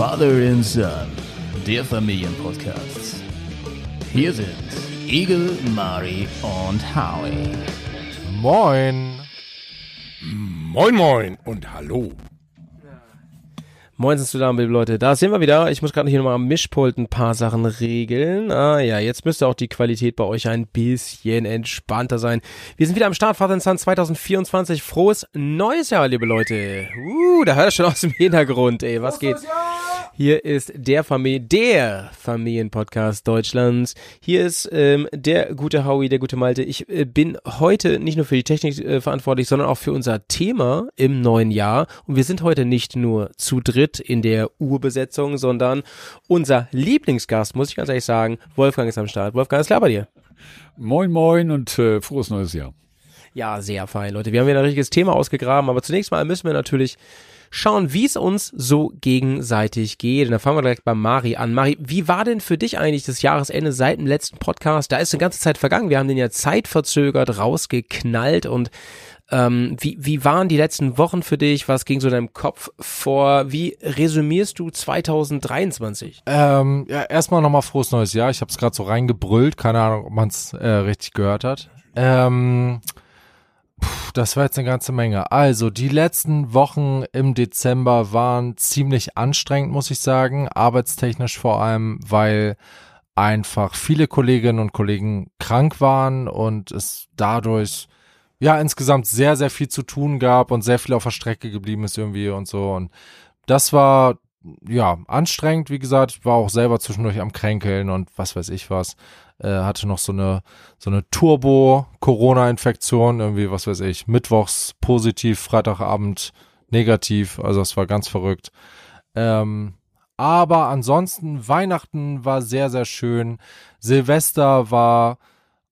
Father and Son, der Familienpodcast. Hier sind Igel, Mari und Howie. Moin. Moin Moin und hallo. Moin sind zusammen, liebe Leute. Da sind wir wieder. Ich muss gerade hier nochmal am Mischpult ein paar Sachen regeln. Ah ja, jetzt müsste auch die Qualität bei euch ein bisschen entspannter sein. Wir sind wieder am Start, Vater Sun 2024. Frohes neues Jahr, liebe Leute. Uh, da hört ihr schon aus dem Hintergrund, ey. Was geht? Hier ist der Familie, der Familienpodcast Deutschlands. Hier ist ähm, der gute Howie, der gute Malte. Ich äh, bin heute nicht nur für die Technik äh, verantwortlich, sondern auch für unser Thema im neuen Jahr. Und wir sind heute nicht nur zu dritt in der Urbesetzung, sondern unser Lieblingsgast, muss ich ganz ehrlich sagen, Wolfgang ist am Start. Wolfgang, ist klar bei dir? Moin Moin und äh, frohes neues Jahr. Ja, sehr fein, Leute. Wir haben wieder ein richtiges Thema ausgegraben, aber zunächst mal müssen wir natürlich schauen, wie es uns so gegenseitig geht. Und da fangen wir direkt bei Mari an. Mari, wie war denn für dich eigentlich das Jahresende seit dem letzten Podcast? Da ist eine ganze Zeit vergangen. Wir haben den ja zeitverzögert rausgeknallt und ähm, wie, wie waren die letzten Wochen für dich? Was ging so in deinem Kopf vor? Wie resümierst du 2023? Ähm, ja, erstmal nochmal frohes neues Jahr. Ich habe es gerade so reingebrüllt. Keine Ahnung, ob man es äh, richtig gehört hat. Ähm, Puh, das war jetzt eine ganze Menge. Also, die letzten Wochen im Dezember waren ziemlich anstrengend, muss ich sagen, arbeitstechnisch vor allem, weil einfach viele Kolleginnen und Kollegen krank waren und es dadurch ja insgesamt sehr, sehr viel zu tun gab und sehr viel auf der Strecke geblieben ist irgendwie und so. Und das war ja anstrengend, wie gesagt. Ich war auch selber zwischendurch am Kränkeln und was weiß ich was äh, hatte noch so eine so eine Turbo-Corona-Infektion, irgendwie, was weiß ich, mittwochs positiv, Freitagabend negativ, also es war ganz verrückt. Ähm, aber ansonsten, Weihnachten war sehr, sehr schön. Silvester war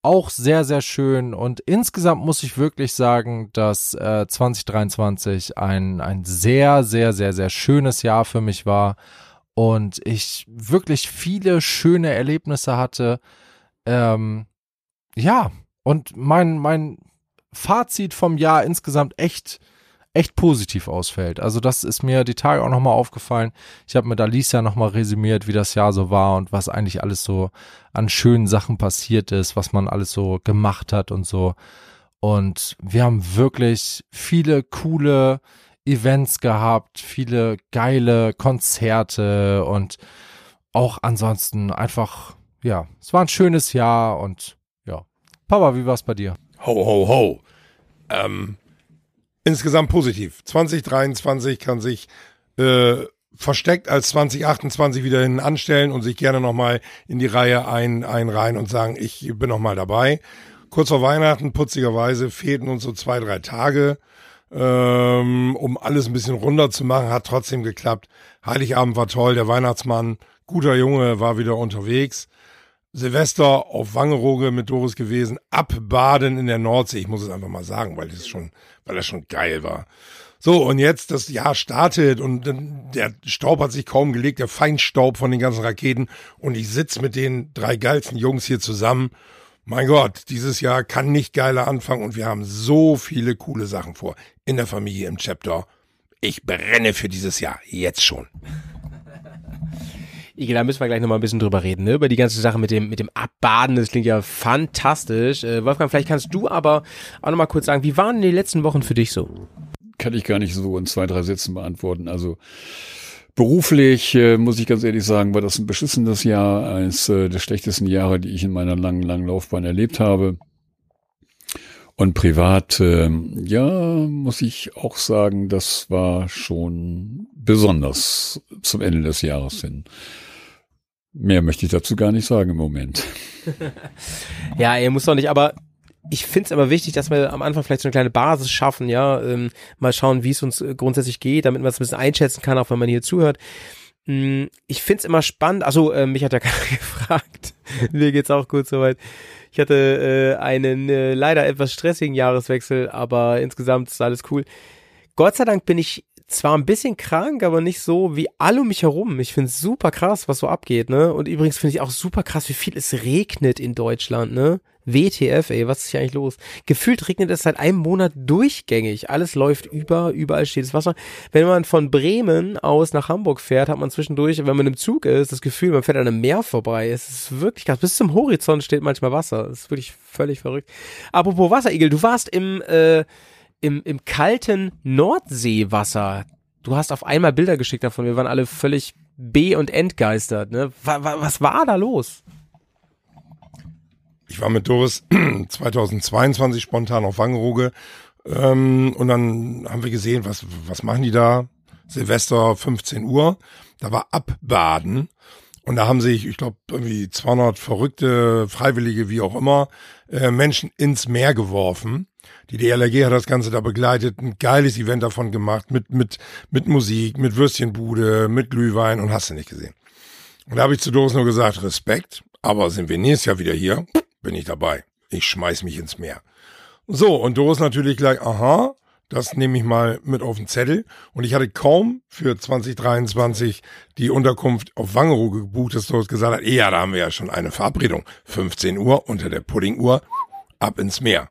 auch sehr, sehr schön. Und insgesamt muss ich wirklich sagen, dass äh, 2023 ein, ein sehr, sehr, sehr, sehr schönes Jahr für mich war. Und ich wirklich viele schöne Erlebnisse hatte. Ähm, ja, und mein, mein Fazit vom Jahr insgesamt echt, echt positiv ausfällt. Also das ist mir die Tage auch nochmal aufgefallen. Ich habe mit Alicia nochmal resümiert, wie das Jahr so war und was eigentlich alles so an schönen Sachen passiert ist, was man alles so gemacht hat und so. Und wir haben wirklich viele coole Events gehabt, viele geile Konzerte und auch ansonsten einfach ja, es war ein schönes Jahr und ja. Papa, wie war es bei dir? Ho, ho, ho. Ähm, insgesamt positiv. 2023 kann sich äh, versteckt als 2028 wieder hin anstellen und sich gerne nochmal in die Reihe ein, einreihen und sagen, ich bin nochmal dabei. Kurz vor Weihnachten, putzigerweise, fehlten uns so zwei, drei Tage, ähm, um alles ein bisschen runter zu machen. Hat trotzdem geklappt. Heiligabend war toll, der Weihnachtsmann, guter Junge, war wieder unterwegs. Silvester auf Wangerooge mit Doris gewesen, abbaden in der Nordsee. Ich muss es einfach mal sagen, weil das schon, weil das schon geil war. So, und jetzt das Jahr startet und der Staub hat sich kaum gelegt, der Feinstaub von den ganzen Raketen und ich sitz mit den drei geilsten Jungs hier zusammen. Mein Gott, dieses Jahr kann nicht geiler anfangen und wir haben so viele coole Sachen vor. In der Familie, im Chapter. Ich brenne für dieses Jahr, jetzt schon. Ike, da müssen wir gleich nochmal ein bisschen drüber reden, ne? Über die ganze Sache mit dem, mit dem Abbaden, das klingt ja fantastisch. Äh, Wolfgang, vielleicht kannst du aber auch nochmal kurz sagen, wie waren die letzten Wochen für dich so? Kann ich gar nicht so in zwei, drei Sätzen beantworten. Also beruflich, äh, muss ich ganz ehrlich sagen, war das ein beschissenes Jahr, eines äh, der schlechtesten Jahre, die ich in meiner langen, langen Laufbahn erlebt habe. Und privat, äh, ja, muss ich auch sagen, das war schon besonders zum Ende des Jahres hin. Mehr möchte ich dazu gar nicht sagen im Moment. ja, ihr muss doch nicht, aber ich finde es aber wichtig, dass wir am Anfang vielleicht so eine kleine Basis schaffen, ja, ähm, mal schauen, wie es uns äh, grundsätzlich geht, damit man es ein bisschen einschätzen kann, auch wenn man hier zuhört. Hm, ich finde es immer spannend, also äh, mich hat ja keiner gefragt, mir geht's auch gut soweit. Ich hatte äh, einen äh, leider etwas stressigen Jahreswechsel, aber insgesamt ist alles cool. Gott sei Dank bin ich zwar ein bisschen krank, aber nicht so wie alle um mich herum. Ich finde es super krass, was so abgeht, ne? Und übrigens finde ich auch super krass, wie viel es regnet in Deutschland, ne? WTF, ey, was ist hier eigentlich los? Gefühlt regnet es seit einem Monat durchgängig. Alles läuft über, überall steht das Wasser. Wenn man von Bremen aus nach Hamburg fährt, hat man zwischendurch, wenn man im Zug ist, das Gefühl, man fährt an einem Meer vorbei. Es ist wirklich krass. Bis zum Horizont steht manchmal Wasser. Das ist wirklich völlig verrückt. Apropos Wasserigel, du warst im, äh, im, im kalten Nordseewasser. Du hast auf einmal Bilder geschickt davon. Wir waren alle völlig B- und entgeistert. Ne? Was, war da los? Ich war mit Doris 2022 spontan auf Wangerooge ähm, und dann haben wir gesehen, was, was machen die da? Silvester 15 Uhr, da war Abbaden und da haben sich, ich glaube, irgendwie 200 verrückte, Freiwillige, wie auch immer, äh, Menschen ins Meer geworfen. Die DLRG hat das Ganze da begleitet, ein geiles Event davon gemacht, mit, mit, mit Musik, mit Würstchenbude, mit Glühwein und hast du nicht gesehen. Und da habe ich zu Doris nur gesagt, Respekt, aber sind wir nächstes Jahr wieder hier, bin ich dabei. Ich schmeiß mich ins Meer. So, und Doris natürlich gleich, aha, das nehme ich mal mit auf den Zettel. Und ich hatte kaum für 2023 die Unterkunft auf Wangerooge gebucht, dass Doris gesagt hat, ja, da haben wir ja schon eine Verabredung. 15 Uhr unter der Puddinguhr, ab ins Meer.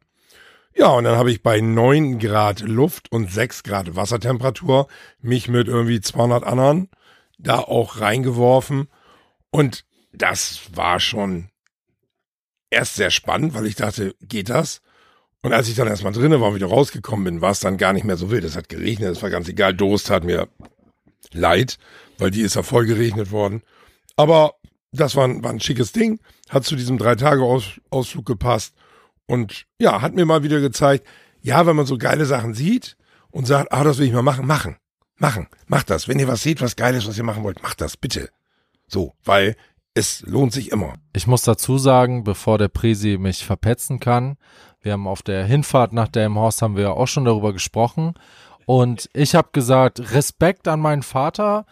Ja, und dann habe ich bei 9 Grad Luft und 6 Grad Wassertemperatur mich mit irgendwie 200 anderen da auch reingeworfen. Und das war schon erst sehr spannend, weil ich dachte, geht das? Und als ich dann erstmal drinnen war und wieder rausgekommen bin, war es dann gar nicht mehr so wild. Es hat geregnet, es war ganz egal. Doris tat mir leid, weil die ist ja voll geregnet worden. Aber das war ein, war ein schickes Ding, hat zu diesem Drei-Tage-Ausflug gepasst und ja, hat mir mal wieder gezeigt, ja, wenn man so geile Sachen sieht und sagt, ah, das will ich mal machen, machen, machen, macht das. Wenn ihr was seht, was Geiles, was ihr machen wollt, macht das, bitte. So, weil es lohnt sich immer. Ich muss dazu sagen, bevor der Presi mich verpetzen kann, wir haben auf der Hinfahrt nach Delmenhorst haben wir ja auch schon darüber gesprochen und ich habe gesagt, Respekt an meinen Vater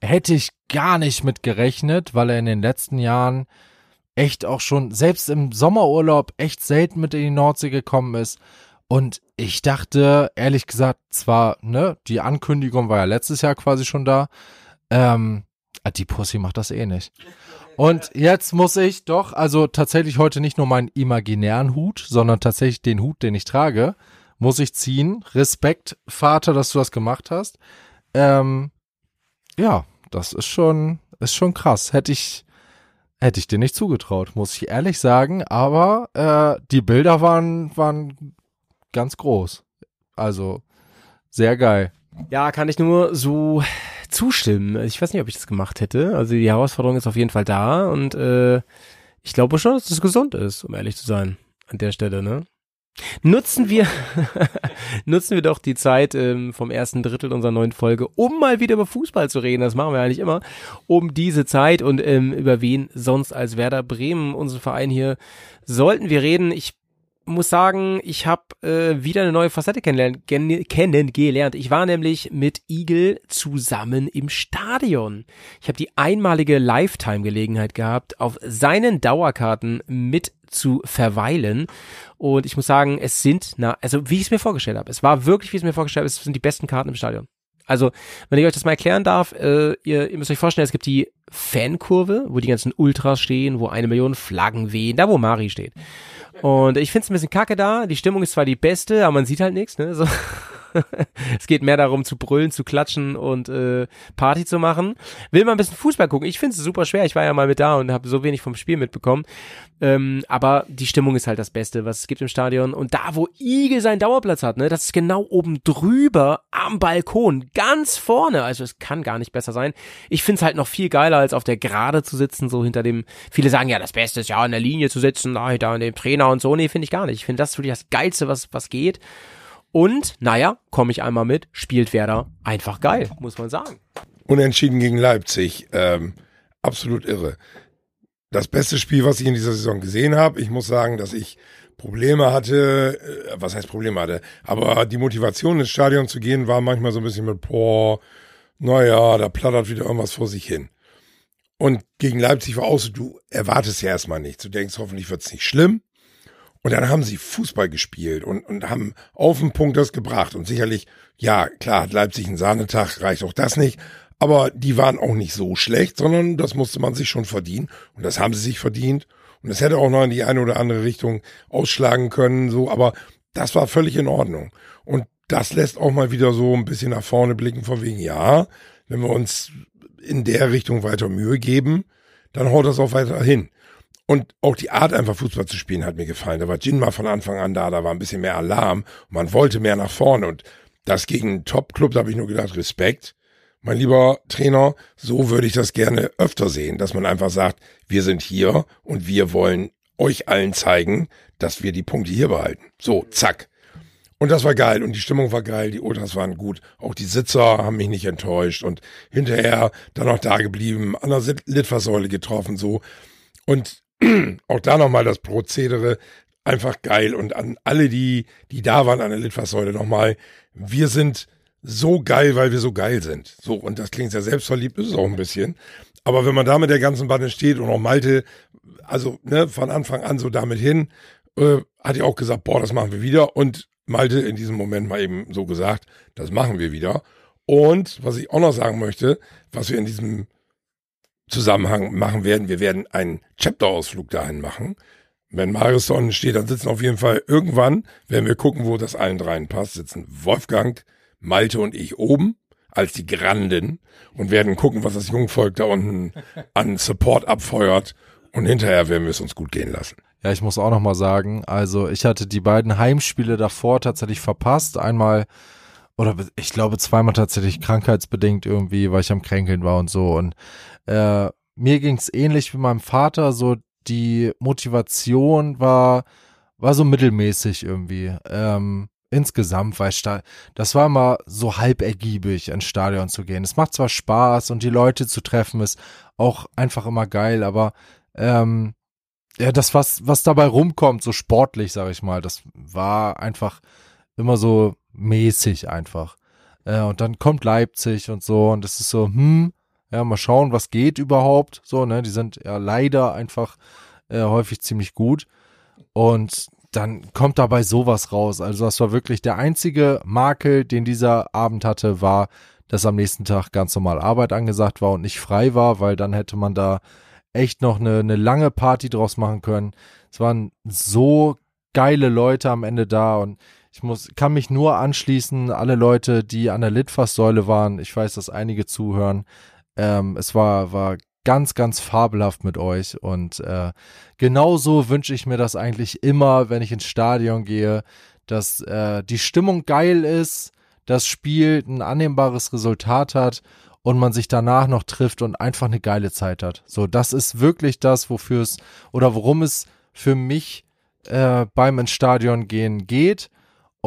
hätte ich gar nicht mit gerechnet, weil er in den letzten Jahren echt auch schon, selbst im Sommerurlaub, echt selten mit in die Nordsee gekommen ist. Und ich dachte, ehrlich gesagt, zwar, ne, die Ankündigung war ja letztes Jahr quasi schon da, ähm, ah, die Pussy macht das eh nicht. Und jetzt muss ich doch, also tatsächlich heute nicht nur meinen imaginären Hut, sondern tatsächlich den Hut, den ich trage, muss ich ziehen. Respekt, Vater, dass du das gemacht hast. Ähm, ja, das ist schon, ist schon krass. Hätte ich, hätte ich dir nicht zugetraut, muss ich ehrlich sagen. Aber äh, die Bilder waren, waren ganz groß. Also sehr geil. Ja, kann ich nur so zustimmen. Ich weiß nicht, ob ich das gemacht hätte. Also die Herausforderung ist auf jeden Fall da und äh, ich glaube schon, dass es gesund ist, um ehrlich zu sein, an der Stelle, ne? Nutzen wir, nutzen wir doch die Zeit ähm, vom ersten Drittel unserer neuen Folge, um mal wieder über Fußball zu reden. Das machen wir eigentlich immer. Um diese Zeit und ähm, über wen sonst als Werder Bremen, unseren Verein hier, sollten wir reden. Ich muss sagen, ich habe äh, wieder eine neue Facette kennengelernt. Ich war nämlich mit Igel zusammen im Stadion. Ich habe die einmalige Lifetime-Gelegenheit gehabt, auf seinen Dauerkarten mit zu verweilen. Und ich muss sagen, es sind, na, also wie ich es mir vorgestellt habe. Es war wirklich, wie ich es mir vorgestellt habe, es sind die besten Karten im Stadion. Also, wenn ich euch das mal erklären darf, äh, ihr, ihr müsst euch vorstellen, es gibt die Fankurve, wo die ganzen Ultras stehen, wo eine Million Flaggen wehen, da wo Mari steht. Und ich finde es ein bisschen kacke da. Die Stimmung ist zwar die beste, aber man sieht halt nichts. Ne? So. es geht mehr darum zu brüllen, zu klatschen und äh, Party zu machen. Will mal ein bisschen Fußball gucken. Ich finde es super schwer. Ich war ja mal mit da und habe so wenig vom Spiel mitbekommen. Ähm, aber die Stimmung ist halt das Beste, was es gibt im Stadion. Und da, wo Igel seinen Dauerplatz hat, ne, das ist genau oben drüber am Balkon, ganz vorne. Also es kann gar nicht besser sein. Ich finde es halt noch viel geiler, als auf der Gerade zu sitzen, so hinter dem. Viele sagen ja, das Beste ist ja in der Linie zu sitzen, da hinter dem Trainer und so. Nee, finde ich gar nicht. Ich finde das wirklich das Geilste, was, was geht. Und, naja, komme ich einmal mit, spielt Werder einfach geil, muss man sagen. Unentschieden gegen Leipzig, ähm, absolut irre. Das beste Spiel, was ich in dieser Saison gesehen habe. Ich muss sagen, dass ich Probleme hatte, äh, was heißt Probleme hatte, aber die Motivation ins Stadion zu gehen war manchmal so ein bisschen mit, boah, naja, da plattert wieder irgendwas vor sich hin. Und gegen Leipzig war auch so, du erwartest ja erstmal nichts. Du denkst, hoffentlich wird's nicht schlimm. Und dann haben sie Fußball gespielt und, und haben auf den Punkt das gebracht. Und sicherlich, ja, klar, hat Leipzig einen Sahnetag, reicht auch das nicht. Aber die waren auch nicht so schlecht, sondern das musste man sich schon verdienen. Und das haben sie sich verdient. Und es hätte auch noch in die eine oder andere Richtung ausschlagen können, so, aber das war völlig in Ordnung. Und das lässt auch mal wieder so ein bisschen nach vorne blicken, von wegen, ja, wenn wir uns in der Richtung weiter Mühe geben, dann haut das auch weiter hin. Und auch die Art, einfach Fußball zu spielen, hat mir gefallen. Da war Jinma von Anfang an da, da war ein bisschen mehr Alarm. Man wollte mehr nach vorne. Und das gegen einen Top-Club, da habe ich nur gedacht, Respekt. Mein lieber Trainer, so würde ich das gerne öfter sehen, dass man einfach sagt, wir sind hier und wir wollen euch allen zeigen, dass wir die Punkte hier behalten. So, zack. Und das war geil und die Stimmung war geil, die Ultras waren gut, auch die Sitzer haben mich nicht enttäuscht und hinterher dann noch da geblieben, an der Litfaßsäule getroffen, so. Und auch da nochmal das Prozedere, einfach geil und an alle, die, die da waren an der Litfaßsäule nochmal, wir sind so geil, weil wir so geil sind. So, und das klingt sehr selbstverliebt, ist es auch ein bisschen. Aber wenn man da mit der ganzen Bande steht und auch Malte, also ne, von Anfang an so damit hin, äh, hat er auch gesagt, boah, das machen wir wieder. Und Malte in diesem Moment mal eben so gesagt, das machen wir wieder. Und was ich auch noch sagen möchte, was wir in diesem Zusammenhang machen werden, wir werden einen Chapter-Ausflug dahin machen. Wenn Marius unten steht, dann sitzen auf jeden Fall irgendwann, werden wir gucken, wo das allen dreien passt, sitzen Wolfgang, Malte und ich oben als die Granden und werden gucken, was das Jungvolk da unten an Support abfeuert und hinterher werden wir es uns gut gehen lassen. Ja, ich muss auch noch mal sagen, also ich hatte die beiden Heimspiele davor tatsächlich verpasst. Einmal oder ich glaube zweimal tatsächlich krankheitsbedingt irgendwie, weil ich am Kränkeln war und so. Und äh, mir ging's ähnlich wie meinem Vater. So die Motivation war war so mittelmäßig irgendwie. Ähm, insgesamt, weil da, das war immer so halb ergiebig, ins Stadion zu gehen. Es macht zwar Spaß und die Leute zu treffen ist auch einfach immer geil, aber ähm, ja, das, was, was dabei rumkommt, so sportlich, sag ich mal, das war einfach immer so mäßig einfach. Äh, und dann kommt Leipzig und so, und das ist so, hm, ja, mal schauen, was geht überhaupt. So, ne, die sind ja leider einfach äh, häufig ziemlich gut. Und dann kommt dabei sowas raus. Also das war wirklich der einzige Makel, den dieser Abend hatte, war, dass am nächsten Tag ganz normal Arbeit angesagt war und nicht frei war, weil dann hätte man da echt noch eine, eine lange Party draus machen können. Es waren so geile Leute am Ende da und ich muss, kann mich nur anschließen, alle Leute, die an der Litfaßsäule waren. Ich weiß, dass einige zuhören. Ähm, es war, war ganz, ganz fabelhaft mit euch und äh, genauso wünsche ich mir das eigentlich immer, wenn ich ins Stadion gehe, dass äh, die Stimmung geil ist, das Spiel ein annehmbares Resultat hat und man sich danach noch trifft und einfach eine geile Zeit hat. So, das ist wirklich das, wofür es oder worum es für mich äh, beim ins Stadion gehen geht.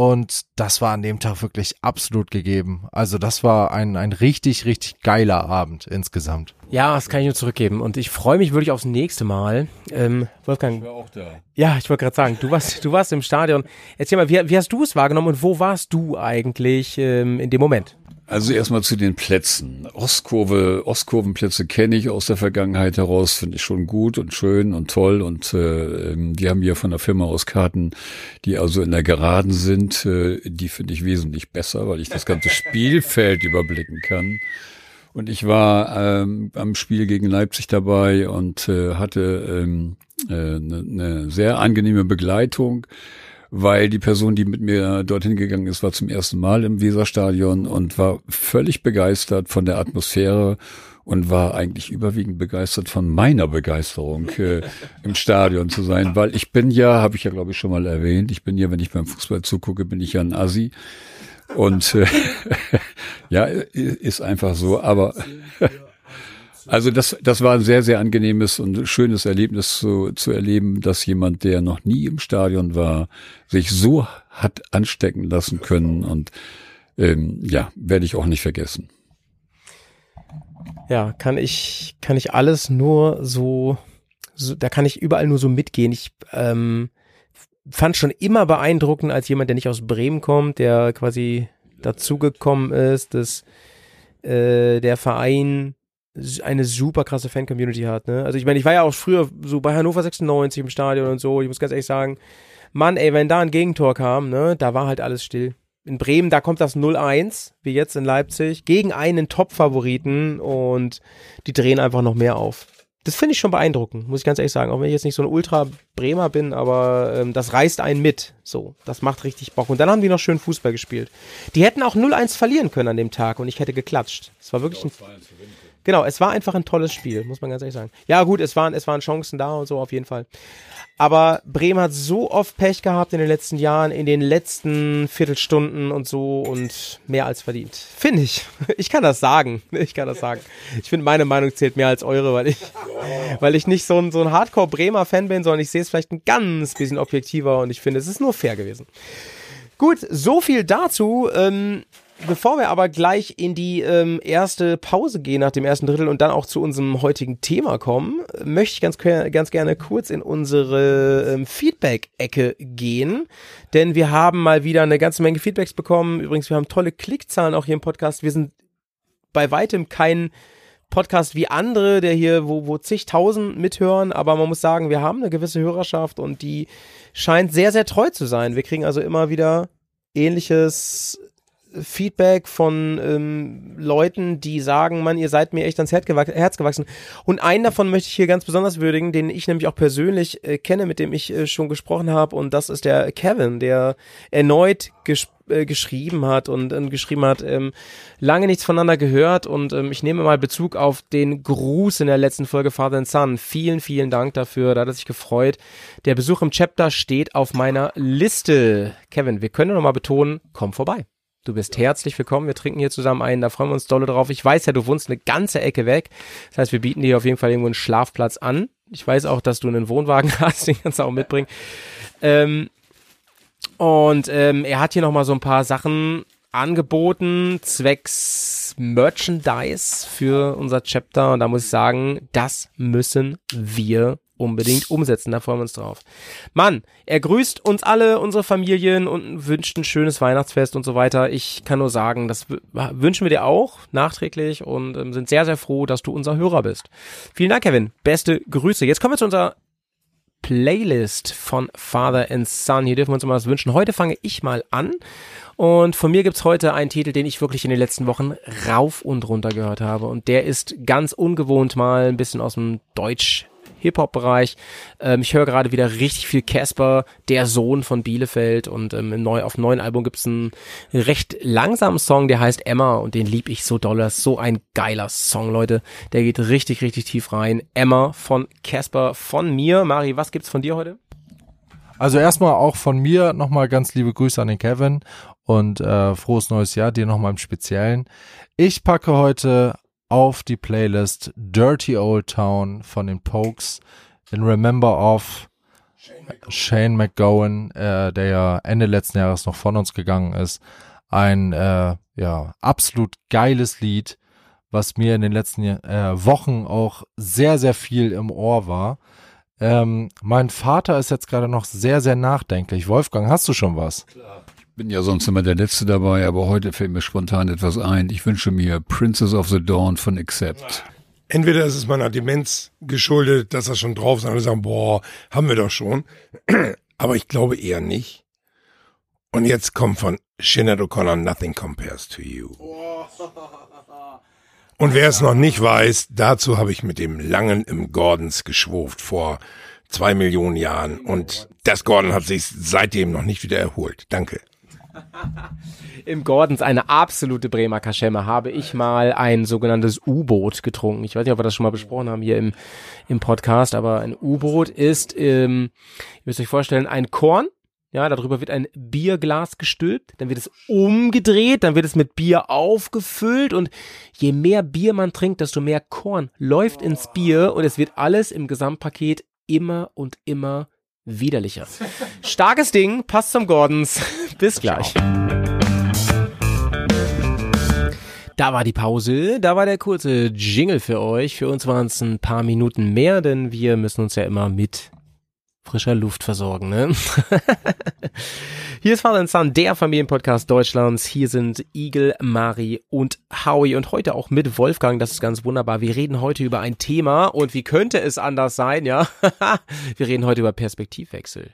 Und das war an dem Tag wirklich absolut gegeben. Also das war ein, ein richtig, richtig geiler Abend insgesamt. Ja, das kann ich nur zurückgeben. Und ich freue mich wirklich aufs nächste Mal. Ähm, Wolfgang. Ich war auch da. Ja, ich wollte gerade sagen, du warst, du warst im Stadion. Erzähl mal, wie, wie hast du es wahrgenommen und wo warst du eigentlich ähm, in dem Moment? Also erstmal zu den Plätzen. Ostkurve, Ostkurvenplätze kenne ich aus der Vergangenheit heraus, finde ich schon gut und schön und toll. Und äh, ähm, die haben ja von der Firma aus Karten, die also in der Geraden sind. Äh, die finde ich wesentlich besser, weil ich das ganze Spielfeld überblicken kann. Und ich war ähm, am Spiel gegen Leipzig dabei und äh, hatte ähm, äh, eine ne sehr angenehme Begleitung weil die Person, die mit mir dorthin gegangen ist, war zum ersten Mal im Weserstadion und war völlig begeistert von der Atmosphäre und war eigentlich überwiegend begeistert von meiner Begeisterung äh, im Stadion zu sein, weil ich bin ja, habe ich ja glaube ich schon mal erwähnt, ich bin ja, wenn ich beim Fußball zugucke, bin ich ja ein Assi. Und äh, ja, ist einfach so, aber also das, das war ein sehr, sehr angenehmes und schönes Erlebnis zu, zu erleben, dass jemand, der noch nie im Stadion war, sich so hat anstecken lassen können und ähm, ja, werde ich auch nicht vergessen. Ja, kann ich, kann ich alles nur so, so da kann ich überall nur so mitgehen. Ich ähm, fand schon immer beeindruckend als jemand, der nicht aus Bremen kommt, der quasi dazugekommen ist, dass äh, der Verein eine super krasse Fan-Community hat, ne? Also ich meine, ich war ja auch früher so bei Hannover 96 im Stadion und so, ich muss ganz ehrlich sagen, Mann, ey, wenn da ein Gegentor kam, ne, da war halt alles still. In Bremen, da kommt das 0-1, wie jetzt in Leipzig, gegen einen Top-Favoriten und die drehen einfach noch mehr auf. das finde ich schon beeindruckend, muss ich ganz ehrlich sagen. Auch wenn ich jetzt nicht so ein Ultra-Bremer bin, aber ähm, das reißt einen mit. So, das macht richtig Bock. Und dann haben die noch schön Fußball gespielt. Die hätten auch 0-1 verlieren können an dem Tag und ich hätte geklatscht. Es war wirklich ein, Genau, es war einfach ein tolles Spiel, muss man ganz ehrlich sagen. Ja, gut, es waren, es waren Chancen da und so auf jeden Fall. Aber Bremen hat so oft Pech gehabt in den letzten Jahren, in den letzten Viertelstunden und so und mehr als verdient. Finde ich. Ich kann das sagen. Ich kann das sagen. Ich finde, meine Meinung zählt mehr als eure, weil ich, weil ich nicht so ein, so ein Hardcore-Bremer-Fan bin, sondern ich sehe es vielleicht ein ganz bisschen objektiver und ich finde, es ist nur fair gewesen. Gut, so viel dazu. Ähm, Bevor wir aber gleich in die ähm, erste Pause gehen nach dem ersten Drittel und dann auch zu unserem heutigen Thema kommen, möchte ich ganz, ganz gerne kurz in unsere ähm, Feedback-Ecke gehen. Denn wir haben mal wieder eine ganze Menge Feedbacks bekommen. Übrigens, wir haben tolle Klickzahlen auch hier im Podcast. Wir sind bei weitem kein Podcast wie andere, der hier, wo, wo zigtausend mithören, aber man muss sagen, wir haben eine gewisse Hörerschaft und die scheint sehr, sehr treu zu sein. Wir kriegen also immer wieder ähnliches Feedback von ähm, Leuten, die sagen, man, ihr seid mir echt ans Herz, gewach Herz gewachsen. Und einen davon möchte ich hier ganz besonders würdigen, den ich nämlich auch persönlich äh, kenne, mit dem ich äh, schon gesprochen habe. Und das ist der Kevin, der erneut ges äh, geschrieben hat und äh, geschrieben hat, ähm, lange nichts voneinander gehört. Und ähm, ich nehme mal Bezug auf den Gruß in der letzten Folge Father and Son. Vielen, vielen Dank dafür. Da hat er sich gefreut. Der Besuch im Chapter steht auf meiner Liste. Kevin, wir können noch mal betonen, komm vorbei. Du bist herzlich willkommen. Wir trinken hier zusammen ein. Da freuen wir uns dolle drauf. Ich weiß ja, du wohnst eine ganze Ecke weg. Das heißt, wir bieten dir auf jeden Fall irgendwo einen Schlafplatz an. Ich weiß auch, dass du einen Wohnwagen hast. Den kannst du auch mitbringen. Ähm, und ähm, er hat hier nochmal so ein paar Sachen angeboten, zwecks Merchandise für unser Chapter. Und da muss ich sagen, das müssen wir unbedingt umsetzen. Da freuen wir uns drauf. Mann, er grüßt uns alle, unsere Familien und wünscht ein schönes Weihnachtsfest und so weiter. Ich kann nur sagen, das wünschen wir dir auch nachträglich und ähm, sind sehr, sehr froh, dass du unser Hörer bist. Vielen Dank, Kevin. Beste Grüße. Jetzt kommen wir zu unserer Playlist von Father and Son. Hier dürfen wir uns mal was wünschen. Heute fange ich mal an. Und von mir gibt's heute einen Titel, den ich wirklich in den letzten Wochen rauf und runter gehört habe. Und der ist ganz ungewohnt mal ein bisschen aus dem Deutsch Hip-Hop-Bereich. Ähm, ich höre gerade wieder richtig viel Casper, der Sohn von Bielefeld. Und ähm, neu, auf dem neuen Album gibt's einen recht langsamen Song, der heißt Emma und den lieb ich so doll. Das ist so ein geiler Song, Leute. Der geht richtig, richtig tief rein. Emma von Casper von mir. Mari, was gibt's von dir heute? Also erstmal auch von mir nochmal ganz liebe Grüße an den Kevin und äh, frohes neues Jahr dir nochmal im Speziellen. Ich packe heute auf die Playlist Dirty Old Town von den Pokes in Remember of Shane McGowan, äh, der ja Ende letzten Jahres noch von uns gegangen ist. Ein äh, ja absolut geiles Lied, was mir in den letzten äh, Wochen auch sehr sehr viel im Ohr war. Ähm, mein Vater ist jetzt gerade noch sehr sehr nachdenklich. Wolfgang, hast du schon was? Klar bin ja sonst immer der Letzte dabei, aber heute fällt mir spontan etwas ein. Ich wünsche mir Princess of the Dawn von Accept. Entweder ist es meiner Demenz geschuldet, dass das schon drauf ist und alle sagen, boah, haben wir doch schon. aber ich glaube eher nicht. Und jetzt kommt von Sinead O'Connor Nothing Compares to You. Und wer es noch nicht weiß, dazu habe ich mit dem Langen im Gordons geschwurft vor zwei Millionen Jahren. Und das Gordon hat sich seitdem noch nicht wieder erholt. Danke. Im Gordons, eine absolute Bremer Kaschemme, habe ich mal ein sogenanntes U-Boot getrunken. Ich weiß nicht, ob wir das schon mal besprochen haben hier im, im Podcast, aber ein U-Boot ist, ähm, ihr müsst euch vorstellen, ein Korn. Ja, darüber wird ein Bierglas gestülpt, dann wird es umgedreht, dann wird es mit Bier aufgefüllt und je mehr Bier man trinkt, desto mehr Korn läuft ins Bier und es wird alles im Gesamtpaket immer und immer widerlicher. Starkes Ding, passt zum Gordons. Bis gleich. Da war die Pause, da war der kurze Jingle für euch. Für uns waren es ein paar Minuten mehr, denn wir müssen uns ja immer mit frischer Luft versorgen, ne? Hier ist Father Son, der Familienpodcast Deutschlands. Hier sind Igel, Mari und Howie und heute auch mit Wolfgang. Das ist ganz wunderbar. Wir reden heute über ein Thema und wie könnte es anders sein, ja? Wir reden heute über Perspektivwechsel.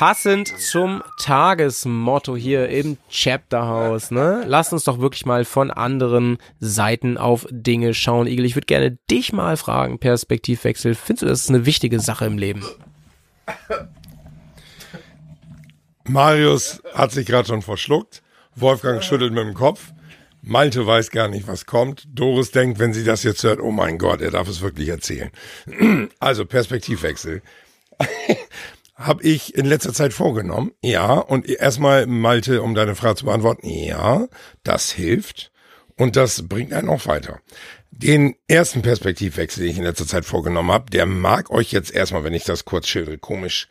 Passend zum Tagesmotto hier im Chapter House, ne? Lass uns doch wirklich mal von anderen Seiten auf Dinge schauen. Igel, ich würde gerne dich mal fragen, Perspektivwechsel. Findest du, das ist eine wichtige Sache im Leben? Marius hat sich gerade schon verschluckt. Wolfgang schüttelt mit dem Kopf. Malte weiß gar nicht, was kommt. Doris denkt, wenn sie das jetzt hört, oh mein Gott, er darf es wirklich erzählen. Also Perspektivwechsel. Habe ich in letzter Zeit vorgenommen. Ja, und erstmal, Malte, um deine Frage zu beantworten, ja, das hilft und das bringt einen auch weiter. Den ersten Perspektivwechsel, den ich in letzter Zeit vorgenommen habe, der mag euch jetzt erstmal, wenn ich das kurz schildere, komisch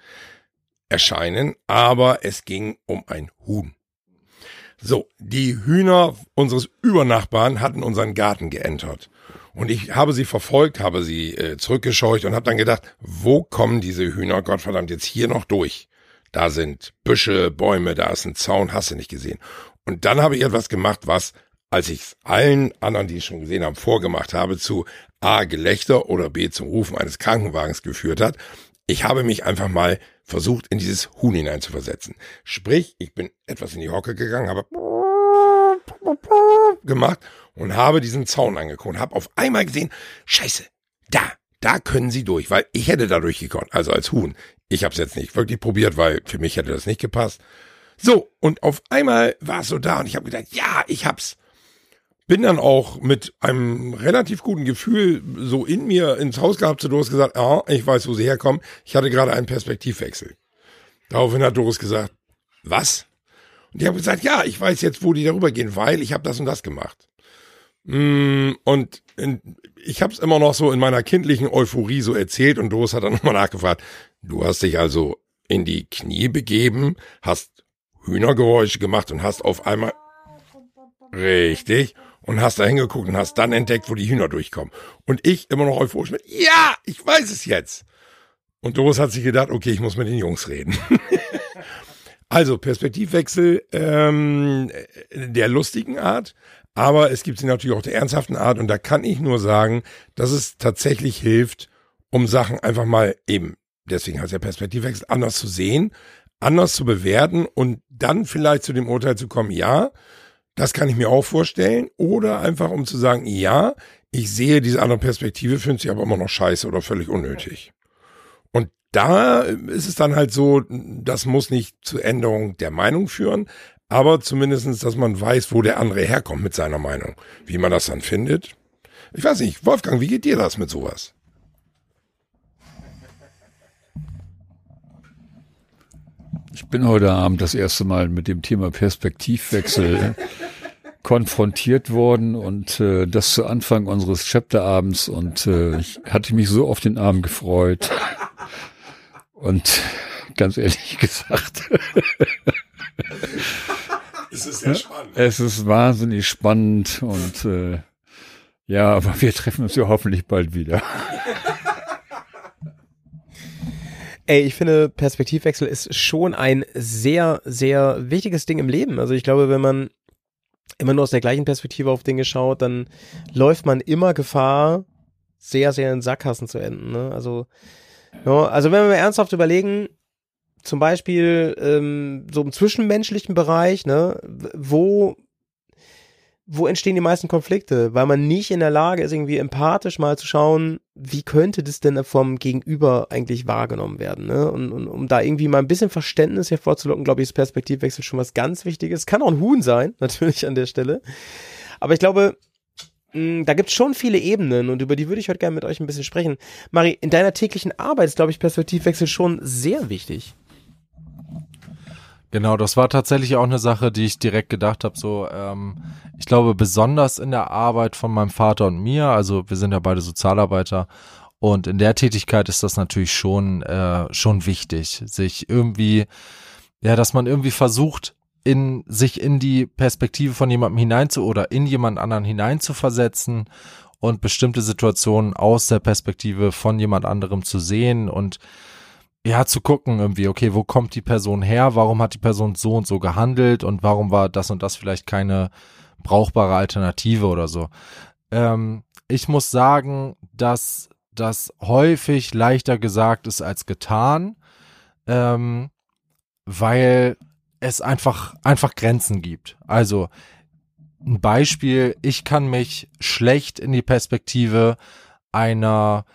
erscheinen, aber es ging um ein Huhn. So, die Hühner unseres Übernachbarn hatten unseren Garten geentert. Und ich habe sie verfolgt, habe sie äh, zurückgescheucht und habe dann gedacht, wo kommen diese Hühner, Gottverdammt, jetzt hier noch durch? Da sind Büsche, Bäume, da ist ein Zaun, hast du nicht gesehen. Und dann habe ich etwas gemacht, was, als ich es allen anderen, die es schon gesehen haben, vorgemacht habe, zu A, Gelächter oder B, zum Rufen eines Krankenwagens geführt hat. Ich habe mich einfach mal versucht, in dieses Huhn hineinzuversetzen. Sprich, ich bin etwas in die Hocke gegangen, habe gemacht und habe diesen Zaun angeguckt und habe auf einmal gesehen, scheiße, da, da können sie durch, weil ich hätte da durchgekonnt, also als Huhn. Ich habe es jetzt nicht wirklich probiert, weil für mich hätte das nicht gepasst. So, und auf einmal war es so da und ich habe gedacht, ja, ich hab's. Bin dann auch mit einem relativ guten Gefühl so in mir ins Haus gehabt, zu Doris gesagt, ja, ich weiß, wo sie herkommen. Ich hatte gerade einen Perspektivwechsel. Daraufhin hat Doris gesagt, was? Und ich habe gesagt, ja, ich weiß jetzt, wo die darüber gehen, weil ich habe das und das gemacht. Mm, und ich habe es immer noch so in meiner kindlichen Euphorie so erzählt und Doris hat dann nochmal nachgefragt, du hast dich also in die Knie begeben, hast Hühnergeräusche gemacht und hast auf einmal richtig und hast da hingeguckt und hast dann entdeckt, wo die Hühner durchkommen. Und ich immer noch euphorisch mit, ja, ich weiß es jetzt. Und Doris hat sich gedacht, okay, ich muss mit den Jungs reden. also Perspektivwechsel ähm, der lustigen Art, aber es gibt sie natürlich auch der ernsthaften Art und da kann ich nur sagen, dass es tatsächlich hilft, um Sachen einfach mal eben, deswegen heißt der Perspektivwechsel, anders zu sehen, anders zu bewerten und dann vielleicht zu dem Urteil zu kommen, ja, das kann ich mir auch vorstellen. Oder einfach um zu sagen, ja, ich sehe diese andere Perspektive, finde sie aber immer noch scheiße oder völlig unnötig. Und da ist es dann halt so, das muss nicht zur Änderung der Meinung führen, aber zumindestens, dass man weiß, wo der andere herkommt mit seiner Meinung. Wie man das dann findet. Ich weiß nicht, Wolfgang, wie geht dir das mit sowas? Ich bin heute Abend das erste Mal mit dem Thema Perspektivwechsel konfrontiert worden und äh, das zu Anfang unseres Chapterabends und äh, ich hatte mich so auf den Abend gefreut und ganz ehrlich gesagt, es ist sehr spannend. Es ist wahnsinnig spannend und äh, ja, aber wir treffen uns ja hoffentlich bald wieder. Ey, ich finde, Perspektivwechsel ist schon ein sehr, sehr wichtiges Ding im Leben. Also ich glaube, wenn man immer nur aus der gleichen Perspektive auf Dinge schaut, dann läuft man immer Gefahr, sehr, sehr in Sackgassen zu enden. Ne? Also, ja, also wenn wir ernsthaft überlegen, zum Beispiel ähm, so im zwischenmenschlichen Bereich, ne, wo wo entstehen die meisten Konflikte? Weil man nicht in der Lage ist, irgendwie empathisch mal zu schauen, wie könnte das denn vom Gegenüber eigentlich wahrgenommen werden? Ne? Und, und um da irgendwie mal ein bisschen Verständnis hervorzulocken, glaube ich, ist Perspektivwechsel schon was ganz Wichtiges. Kann auch ein Huhn sein, natürlich an der Stelle. Aber ich glaube, mh, da gibt es schon viele Ebenen und über die würde ich heute gerne mit euch ein bisschen sprechen. Marie, in deiner täglichen Arbeit ist, glaube ich, Perspektivwechsel schon sehr wichtig. Genau, das war tatsächlich auch eine Sache, die ich direkt gedacht habe. So, ähm, ich glaube, besonders in der Arbeit von meinem Vater und mir, also wir sind ja beide Sozialarbeiter, und in der Tätigkeit ist das natürlich schon äh, schon wichtig, sich irgendwie, ja, dass man irgendwie versucht, in sich in die Perspektive von jemandem hinein zu oder in jemand anderen hinein zu versetzen und bestimmte Situationen aus der Perspektive von jemand anderem zu sehen und ja, zu gucken irgendwie, okay, wo kommt die Person her? Warum hat die Person so und so gehandelt und warum war das und das vielleicht keine brauchbare Alternative oder so? Ähm, ich muss sagen, dass das häufig leichter gesagt ist als getan. Ähm, weil es einfach, einfach Grenzen gibt. Also ein Beispiel, ich kann mich schlecht in die Perspektive einer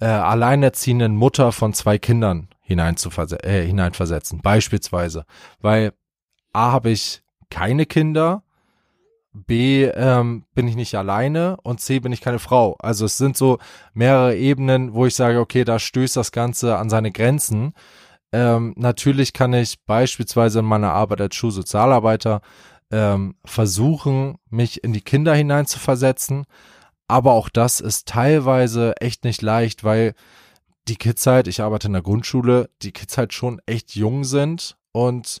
äh, alleinerziehenden Mutter von zwei Kindern äh, hineinversetzen, beispielsweise. Weil A habe ich keine Kinder, B ähm, bin ich nicht alleine und C bin ich keine Frau. Also es sind so mehrere Ebenen, wo ich sage, okay, da stößt das Ganze an seine Grenzen. Ähm, natürlich kann ich beispielsweise in meiner Arbeit als Schulsozialarbeiter ähm, versuchen, mich in die Kinder hineinzuversetzen. Aber auch das ist teilweise echt nicht leicht, weil die Kids halt, ich arbeite in der Grundschule, die Kids halt schon echt jung sind. Und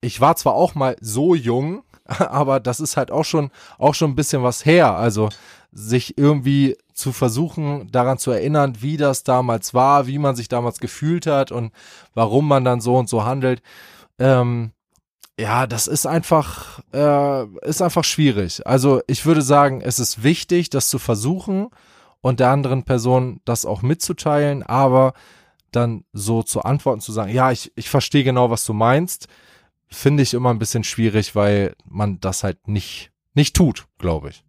ich war zwar auch mal so jung, aber das ist halt auch schon, auch schon ein bisschen was her. Also sich irgendwie zu versuchen, daran zu erinnern, wie das damals war, wie man sich damals gefühlt hat und warum man dann so und so handelt. Ähm, ja, das ist einfach, äh, ist einfach schwierig. Also ich würde sagen, es ist wichtig, das zu versuchen und der anderen Person das auch mitzuteilen, aber dann so zu antworten, zu sagen, ja, ich, ich verstehe genau, was du meinst, finde ich immer ein bisschen schwierig, weil man das halt nicht, nicht tut, glaube ich.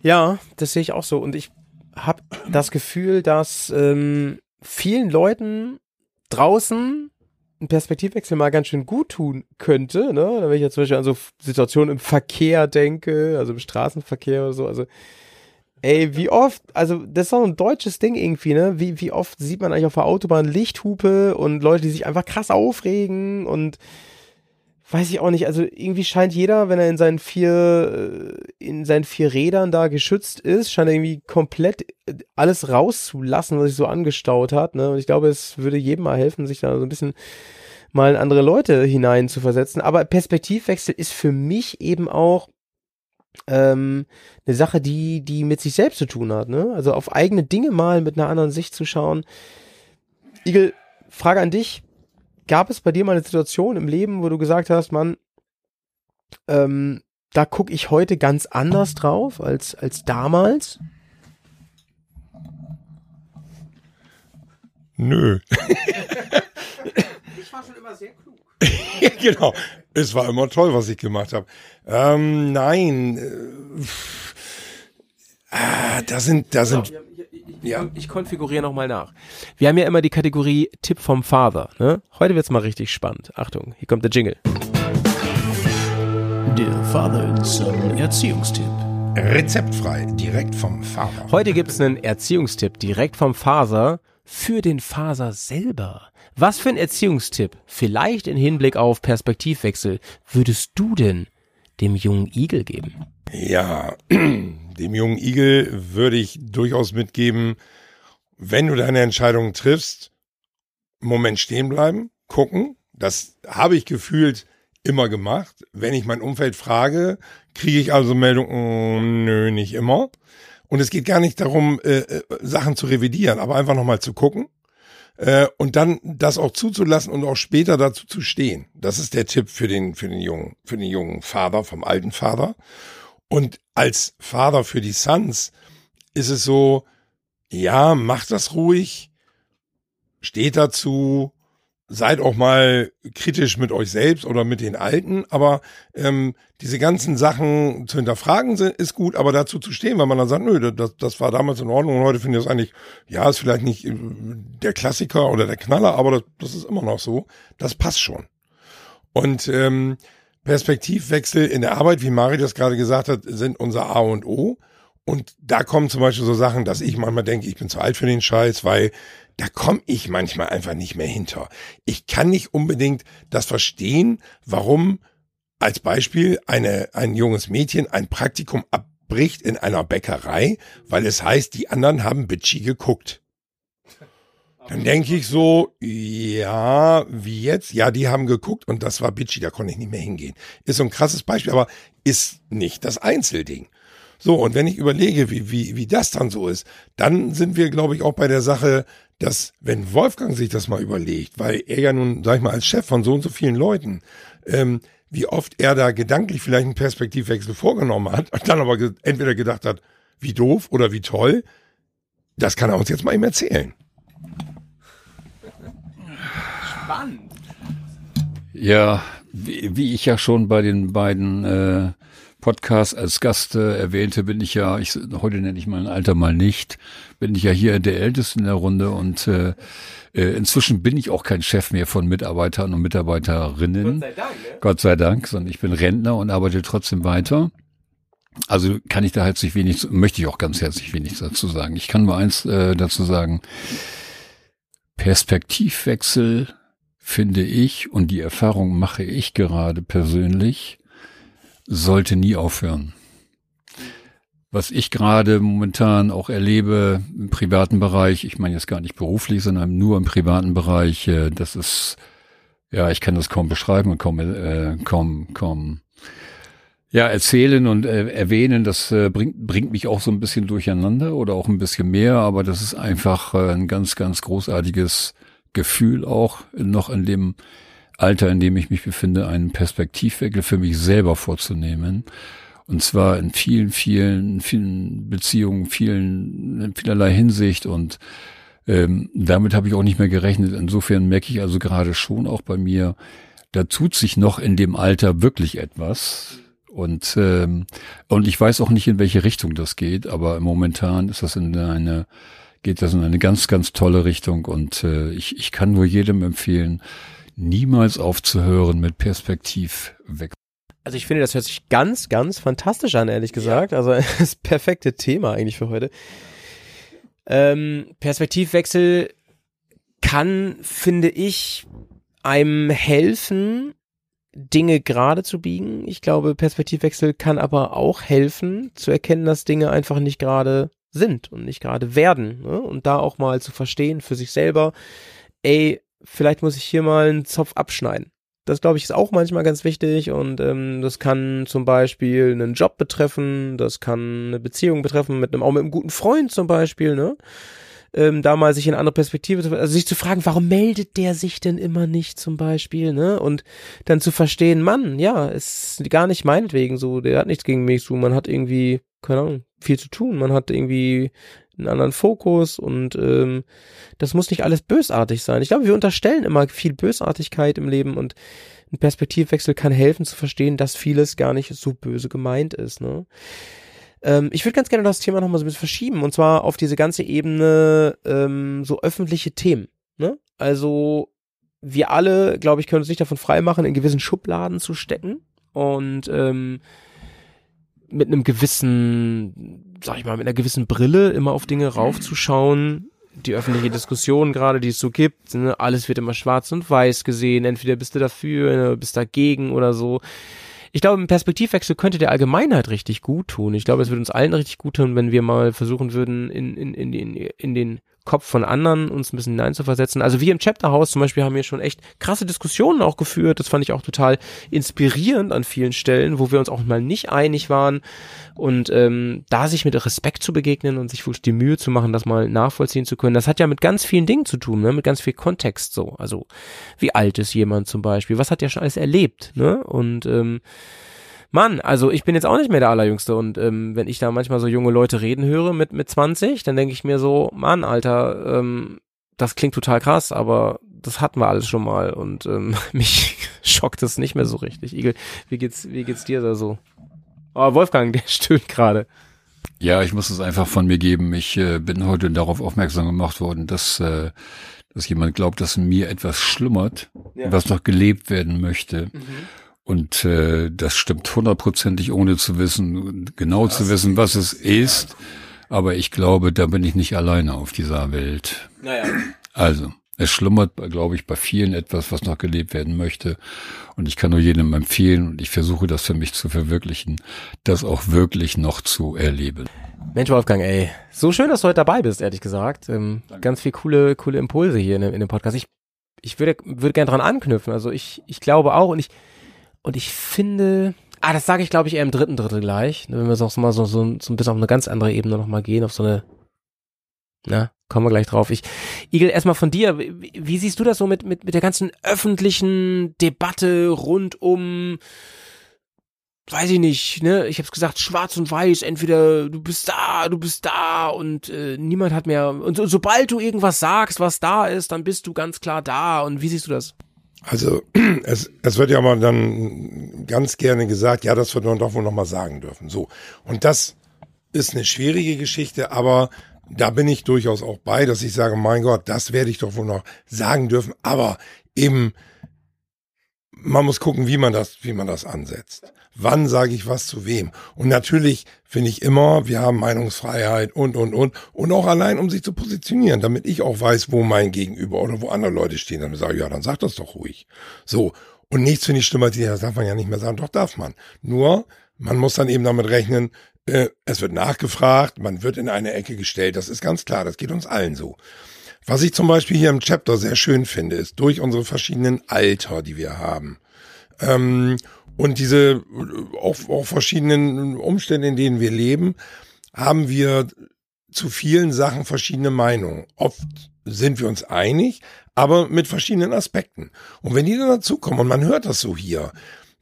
Ja, das sehe ich auch so. Und ich habe das Gefühl, dass ähm, vielen Leuten draußen ein Perspektivwechsel mal ganz schön gut tun könnte. Ne? Wenn ich jetzt zum Beispiel an so Situationen im Verkehr denke, also im Straßenverkehr oder so. Also, ey, wie oft, also das ist doch ein deutsches Ding irgendwie, ne? Wie, wie oft sieht man eigentlich auf der Autobahn Lichthupe und Leute, die sich einfach krass aufregen und weiß ich auch nicht, also irgendwie scheint jeder, wenn er in seinen vier, äh, in seinen vier Rädern da geschützt ist, scheint er irgendwie komplett äh, alles rauszulassen, was sich so angestaut hat, ne? Und ich glaube, es würde jedem mal helfen, sich da so ein bisschen mal in andere Leute hinein zu versetzen. Aber Perspektivwechsel ist für mich eben auch ähm, eine Sache, die, die mit sich selbst zu tun hat, ne? Also auf eigene Dinge mal mit einer anderen Sicht zu schauen. Igel, Frage an dich gab es bei dir mal eine Situation im Leben, wo du gesagt hast, Mann, ähm, da gucke ich heute ganz anders drauf als, als damals? Nö. Ich war schon immer sehr klug. genau. Es war immer toll, was ich gemacht habe. Ähm, nein. Äh, ah, da sind, da sind. Ja. Ich konfiguriere nochmal nach. Wir haben ja immer die Kategorie Tipp vom Father. Ne? Heute wird's mal richtig spannend. Achtung, hier kommt der Jingle. Der Father Son Erziehungstipp. Rezeptfrei, direkt vom Vater. Heute gibt's einen Erziehungstipp direkt vom Faser für den Faser selber. Was für ein Erziehungstipp, vielleicht in Hinblick auf Perspektivwechsel, würdest du denn dem jungen Igel geben? Ja, dem jungen Igel würde ich durchaus mitgeben, wenn du deine Entscheidung triffst, Moment stehen bleiben, gucken. Das habe ich gefühlt immer gemacht. Wenn ich mein Umfeld frage, kriege ich also Meldungen, nö, nicht immer. Und es geht gar nicht darum, äh, äh, Sachen zu revidieren, aber einfach nochmal zu gucken. Äh, und dann das auch zuzulassen und auch später dazu zu stehen. Das ist der Tipp für den, für den jungen, für den jungen Vater, vom alten Vater. Und als Vater für die Sons ist es so, ja, macht das ruhig, steht dazu, seid auch mal kritisch mit euch selbst oder mit den Alten, aber ähm, diese ganzen Sachen zu hinterfragen sind, ist gut, aber dazu zu stehen, weil man dann sagt, nö, das, das war damals in Ordnung und heute finde ich das eigentlich, ja, ist vielleicht nicht äh, der Klassiker oder der Knaller, aber das, das ist immer noch so, das passt schon. Und ähm, Perspektivwechsel in der Arbeit, wie Mari das gerade gesagt hat, sind unser A und O. Und da kommen zum Beispiel so Sachen, dass ich manchmal denke, ich bin zu alt für den Scheiß, weil da komme ich manchmal einfach nicht mehr hinter. Ich kann nicht unbedingt das verstehen, warum als Beispiel eine, ein junges Mädchen ein Praktikum abbricht in einer Bäckerei, weil es heißt, die anderen haben bitchy geguckt. Dann denke ich so, ja, wie jetzt? Ja, die haben geguckt und das war bitchy, da konnte ich nicht mehr hingehen. Ist so ein krasses Beispiel, aber ist nicht das Einzelding. So, und wenn ich überlege, wie, wie, wie das dann so ist, dann sind wir, glaube ich, auch bei der Sache, dass, wenn Wolfgang sich das mal überlegt, weil er ja nun, sag ich mal, als Chef von so und so vielen Leuten, ähm, wie oft er da gedanklich vielleicht einen Perspektivwechsel vorgenommen hat und dann aber entweder gedacht hat, wie doof oder wie toll, das kann er uns jetzt mal eben erzählen. Ja, wie, wie ich ja schon bei den beiden äh, Podcasts als Gast äh, erwähnte, bin ich ja, ich, heute nenne ich mein Alter mal nicht, bin ich ja hier der Älteste in der Runde und äh, äh, inzwischen bin ich auch kein Chef mehr von Mitarbeitern und Mitarbeiterinnen. Gott sei Dank, ne? Gott sei Dank, sondern ich bin Rentner und arbeite trotzdem weiter. Also kann ich da herzlich wenig, möchte ich auch ganz herzlich wenig dazu sagen. Ich kann nur eins äh, dazu sagen. Perspektivwechsel finde ich, und die Erfahrung mache ich gerade persönlich, sollte nie aufhören. Was ich gerade momentan auch erlebe im privaten Bereich, ich meine jetzt gar nicht beruflich, sondern nur im privaten Bereich, äh, das ist, ja, ich kann das kaum beschreiben und kaum, äh, kaum, kaum, ja, erzählen und äh, erwähnen, das äh, bringt, bringt mich auch so ein bisschen durcheinander oder auch ein bisschen mehr, aber das ist einfach äh, ein ganz, ganz großartiges Gefühl auch noch in dem Alter, in dem ich mich befinde, einen Perspektivwechsel für mich selber vorzunehmen. Und zwar in vielen, vielen, vielen Beziehungen, vielen, in vielerlei Hinsicht und ähm, damit habe ich auch nicht mehr gerechnet. Insofern merke ich also gerade schon auch bei mir, da tut sich noch in dem Alter wirklich etwas. Und, ähm, und ich weiß auch nicht, in welche Richtung das geht, aber momentan ist das in eine geht das in eine ganz, ganz tolle Richtung und äh, ich, ich kann nur jedem empfehlen, niemals aufzuhören mit Perspektivwechsel. Also ich finde, das hört sich ganz, ganz fantastisch an, ehrlich gesagt. Also das perfekte Thema eigentlich für heute. Ähm, Perspektivwechsel kann, finde ich, einem helfen, Dinge gerade zu biegen. Ich glaube, Perspektivwechsel kann aber auch helfen, zu erkennen, dass Dinge einfach nicht gerade sind und nicht gerade werden. Ne? Und da auch mal zu verstehen für sich selber, ey, vielleicht muss ich hier mal einen Zopf abschneiden. Das glaube ich ist auch manchmal ganz wichtig und ähm, das kann zum Beispiel einen Job betreffen, das kann eine Beziehung betreffen mit einem auch mit einem guten Freund zum Beispiel, ne? Ähm, da mal sich in eine andere Perspektive zu, also sich zu fragen, warum meldet der sich denn immer nicht zum Beispiel, ne? Und dann zu verstehen, Mann, ja, ist gar nicht meinetwegen so, der hat nichts gegen mich so, man hat irgendwie keine Ahnung, viel zu tun. Man hat irgendwie einen anderen Fokus und ähm, das muss nicht alles bösartig sein. Ich glaube, wir unterstellen immer viel Bösartigkeit im Leben und ein Perspektivwechsel kann helfen zu verstehen, dass vieles gar nicht so böse gemeint ist. Ne? Ähm, ich würde ganz gerne das Thema nochmal so ein bisschen verschieben und zwar auf diese ganze Ebene ähm, so öffentliche Themen. Ne? Also wir alle, glaube ich, können uns nicht davon freimachen, in gewissen Schubladen zu stecken und ähm, mit einem gewissen, sag ich mal, mit einer gewissen Brille immer auf Dinge raufzuschauen. Die öffentliche Diskussion gerade, die es so gibt, ne, alles wird immer schwarz und weiß gesehen. Entweder bist du dafür, ne, bist dagegen oder so. Ich glaube, ein Perspektivwechsel könnte der Allgemeinheit richtig gut tun. Ich glaube, es würde uns allen richtig gut tun, wenn wir mal versuchen würden, in, in, in, in, in den Kopf von anderen uns ein bisschen hineinzuversetzen. Also wir im Chapterhaus zum Beispiel haben hier schon echt krasse Diskussionen auch geführt. Das fand ich auch total inspirierend an vielen Stellen, wo wir uns auch mal nicht einig waren. Und ähm, da sich mit Respekt zu begegnen und sich wirklich die Mühe zu machen, das mal nachvollziehen zu können, das hat ja mit ganz vielen Dingen zu tun, ne? mit ganz viel Kontext so. Also wie alt ist jemand zum Beispiel? Was hat der schon alles erlebt? Ne? Und ähm, Mann, also ich bin jetzt auch nicht mehr der Allerjüngste und ähm, wenn ich da manchmal so junge Leute reden höre mit, mit 20, dann denke ich mir so, Mann, Alter, ähm, das klingt total krass, aber das hatten wir alles schon mal und ähm, mich schockt es nicht mehr so richtig. Igel, wie geht's, wie geht's dir da so? Oh, Wolfgang, der stöhnt gerade. Ja, ich muss es einfach von mir geben. Ich äh, bin heute darauf aufmerksam gemacht worden, dass, äh, dass jemand glaubt, dass in mir etwas schlummert, ja. was noch gelebt werden möchte. Mhm. Und äh, das stimmt hundertprozentig, ohne zu wissen, genau das zu wissen, was es ist. Ja. Aber ich glaube, da bin ich nicht alleine auf dieser Welt. Naja. Also, es schlummert, glaube ich, bei vielen etwas, was noch gelebt werden möchte. Und ich kann nur jedem empfehlen, und ich versuche das für mich zu verwirklichen, das auch wirklich noch zu erleben. Mensch, Wolfgang, ey, so schön, dass du heute dabei bist, ehrlich gesagt. Ähm, ganz viel coole, coole Impulse hier in, in dem Podcast. Ich, ich würde, würde gerne dran anknüpfen. Also ich, ich glaube auch, und ich, und ich finde, ah, das sage ich glaube ich eher im dritten Drittel gleich, wenn wir es auch mal so, so, so ein bisschen auf eine ganz andere Ebene nochmal gehen, auf so eine, na, kommen wir gleich drauf. Ich, Igel, erstmal von dir, wie, wie siehst du das so mit, mit, mit der ganzen öffentlichen Debatte rund um weiß ich nicht, ne, ich hab's gesagt, schwarz und weiß, entweder du bist da, du bist da und äh, niemand hat mehr und so, sobald du irgendwas sagst, was da ist, dann bist du ganz klar da und wie siehst du das? Also es, es wird ja mal dann ganz gerne gesagt, ja, das wird man doch wohl noch mal sagen dürfen. So und das ist eine schwierige Geschichte, aber da bin ich durchaus auch bei, dass ich sage, mein Gott, das werde ich doch wohl noch sagen dürfen, aber eben man muss gucken, wie man das, wie man das ansetzt. Wann sage ich was zu wem? Und natürlich finde ich immer, wir haben Meinungsfreiheit und, und, und. Und auch allein, um sich zu positionieren, damit ich auch weiß, wo mein Gegenüber oder wo andere Leute stehen. Dann sage ich, ja, dann sag das doch ruhig. So. Und nichts finde ich schlimmer, das darf man ja nicht mehr sagen, doch darf man. Nur, man muss dann eben damit rechnen, äh, es wird nachgefragt, man wird in eine Ecke gestellt. Das ist ganz klar, das geht uns allen so. Was ich zum Beispiel hier im Chapter sehr schön finde, ist durch unsere verschiedenen Alter, die wir haben. Ähm, und diese auch, auch verschiedenen Umstände, in denen wir leben, haben wir zu vielen Sachen verschiedene Meinungen. Oft sind wir uns einig, aber mit verschiedenen Aspekten. Und wenn die dann dazukommen und man hört das so hier,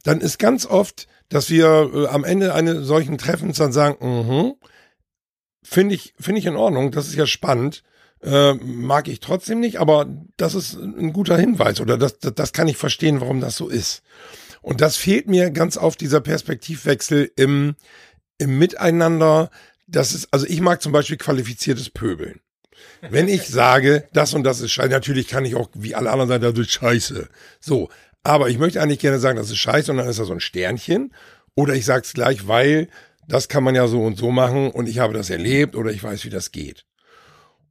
dann ist ganz oft, dass wir äh, am Ende eines solchen Treffens dann sagen, mhm, finde ich, finde ich in Ordnung, das ist ja spannend äh, mag ich trotzdem nicht, aber das ist ein guter Hinweis oder das, das, das kann ich verstehen, warum das so ist. Und das fehlt mir ganz auf dieser Perspektivwechsel im, im Miteinander. Das ist, also ich mag zum Beispiel qualifiziertes Pöbeln. Wenn ich sage, das und das ist scheiße, natürlich kann ich auch wie alle anderen sagen, das ist scheiße. So. Aber ich möchte eigentlich gerne sagen, das ist scheiße und dann ist da so ein Sternchen. Oder ich sage es gleich, weil das kann man ja so und so machen und ich habe das erlebt oder ich weiß, wie das geht.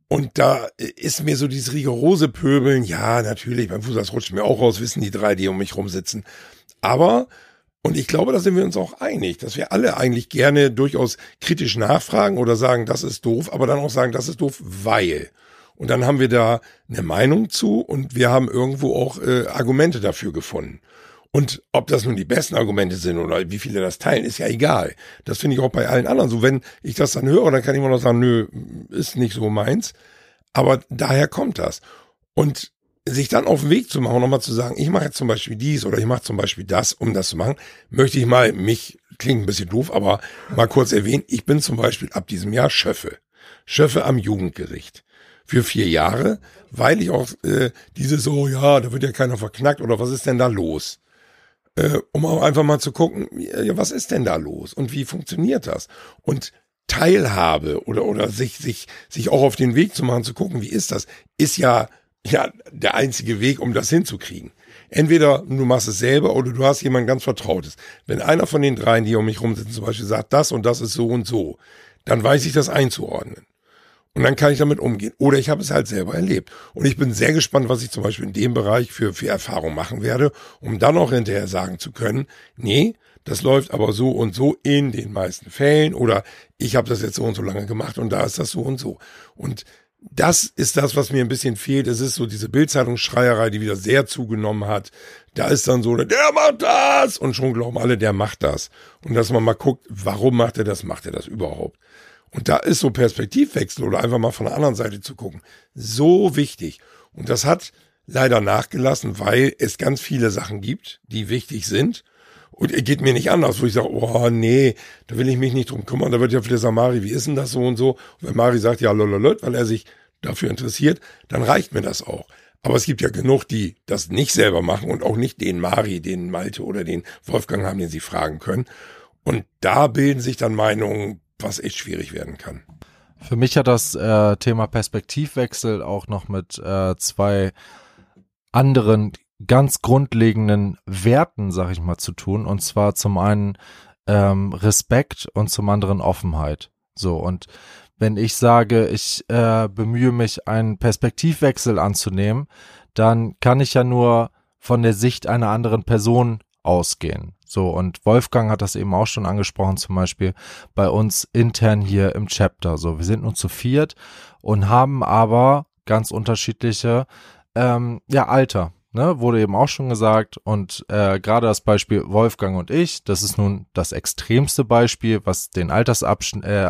Und da ist mir so dieses rigorose Pöbeln, ja, natürlich, beim Fußball rutscht mir auch raus, wissen die drei, die um mich rumsitzen. Aber, und ich glaube, da sind wir uns auch einig, dass wir alle eigentlich gerne durchaus kritisch nachfragen oder sagen, das ist doof, aber dann auch sagen, das ist doof, weil. Und dann haben wir da eine Meinung zu und wir haben irgendwo auch äh, Argumente dafür gefunden. Und ob das nun die besten Argumente sind oder wie viele das teilen, ist ja egal. Das finde ich auch bei allen anderen so. Wenn ich das dann höre, dann kann ich immer noch sagen, nö, ist nicht so meins. Aber daher kommt das. Und sich dann auf den Weg zu machen, nochmal zu sagen, ich mache jetzt zum Beispiel dies oder ich mache zum Beispiel das, um das zu machen, möchte ich mal mich, klingt ein bisschen doof, aber mal kurz erwähnen, ich bin zum Beispiel ab diesem Jahr Schöffe. Schöffe am Jugendgericht. Für vier Jahre, weil ich auch äh, diese so, ja, da wird ja keiner verknackt oder was ist denn da los? äh, um auch einfach mal zu gucken, ja, was ist denn da los und wie funktioniert das? Und Teilhabe oder, oder sich, sich, sich auch auf den Weg zu machen, zu gucken, wie ist das, ist ja, ja, der einzige Weg, um das hinzukriegen. Entweder du machst es selber oder du hast jemanden ganz Vertrautes. Wenn einer von den dreien, die um mich rumsitzen, zum Beispiel sagt, das und das ist so und so, dann weiß ich das einzuordnen. Und dann kann ich damit umgehen. Oder ich habe es halt selber erlebt. Und ich bin sehr gespannt, was ich zum Beispiel in dem Bereich für, für Erfahrung machen werde, um dann auch hinterher sagen zu können, nee, das läuft aber so und so in den meisten Fällen oder ich habe das jetzt so und so lange gemacht und da ist das so und so. Und das ist das, was mir ein bisschen fehlt. Es ist so diese Bildzeitungsschreierei, die wieder sehr zugenommen hat. Da ist dann so, der macht das! Und schon glauben alle, der macht das. Und dass man mal guckt, warum macht er das? Macht er das überhaupt? Und da ist so Perspektivwechsel oder einfach mal von der anderen Seite zu gucken, so wichtig. Und das hat leider nachgelassen, weil es ganz viele Sachen gibt, die wichtig sind. Und er geht mir nicht anders, wo ich sage, oh nee, da will ich mich nicht drum kümmern. Da wird ja vielleicht sagen, Mari, wie ist denn das so und so? Und wenn Mari sagt, ja, lololot, weil er sich dafür interessiert, dann reicht mir das auch. Aber es gibt ja genug, die das nicht selber machen und auch nicht den Mari, den Malte oder den Wolfgang haben, den sie fragen können. Und da bilden sich dann Meinungen, was echt schwierig werden kann. Für mich hat das äh, Thema Perspektivwechsel auch noch mit äh, zwei anderen ganz grundlegenden Werten, sag ich mal, zu tun. Und zwar zum einen ähm, Respekt und zum anderen Offenheit. So, und wenn ich sage, ich äh, bemühe mich, einen Perspektivwechsel anzunehmen, dann kann ich ja nur von der Sicht einer anderen Person ausgehen. So, und Wolfgang hat das eben auch schon angesprochen, zum Beispiel bei uns intern hier im Chapter. So, wir sind nur zu viert und haben aber ganz unterschiedliche, ähm, ja, Alter. Ne, wurde eben auch schon gesagt und äh, gerade das Beispiel Wolfgang und ich, das ist nun das extremste Beispiel, was den äh,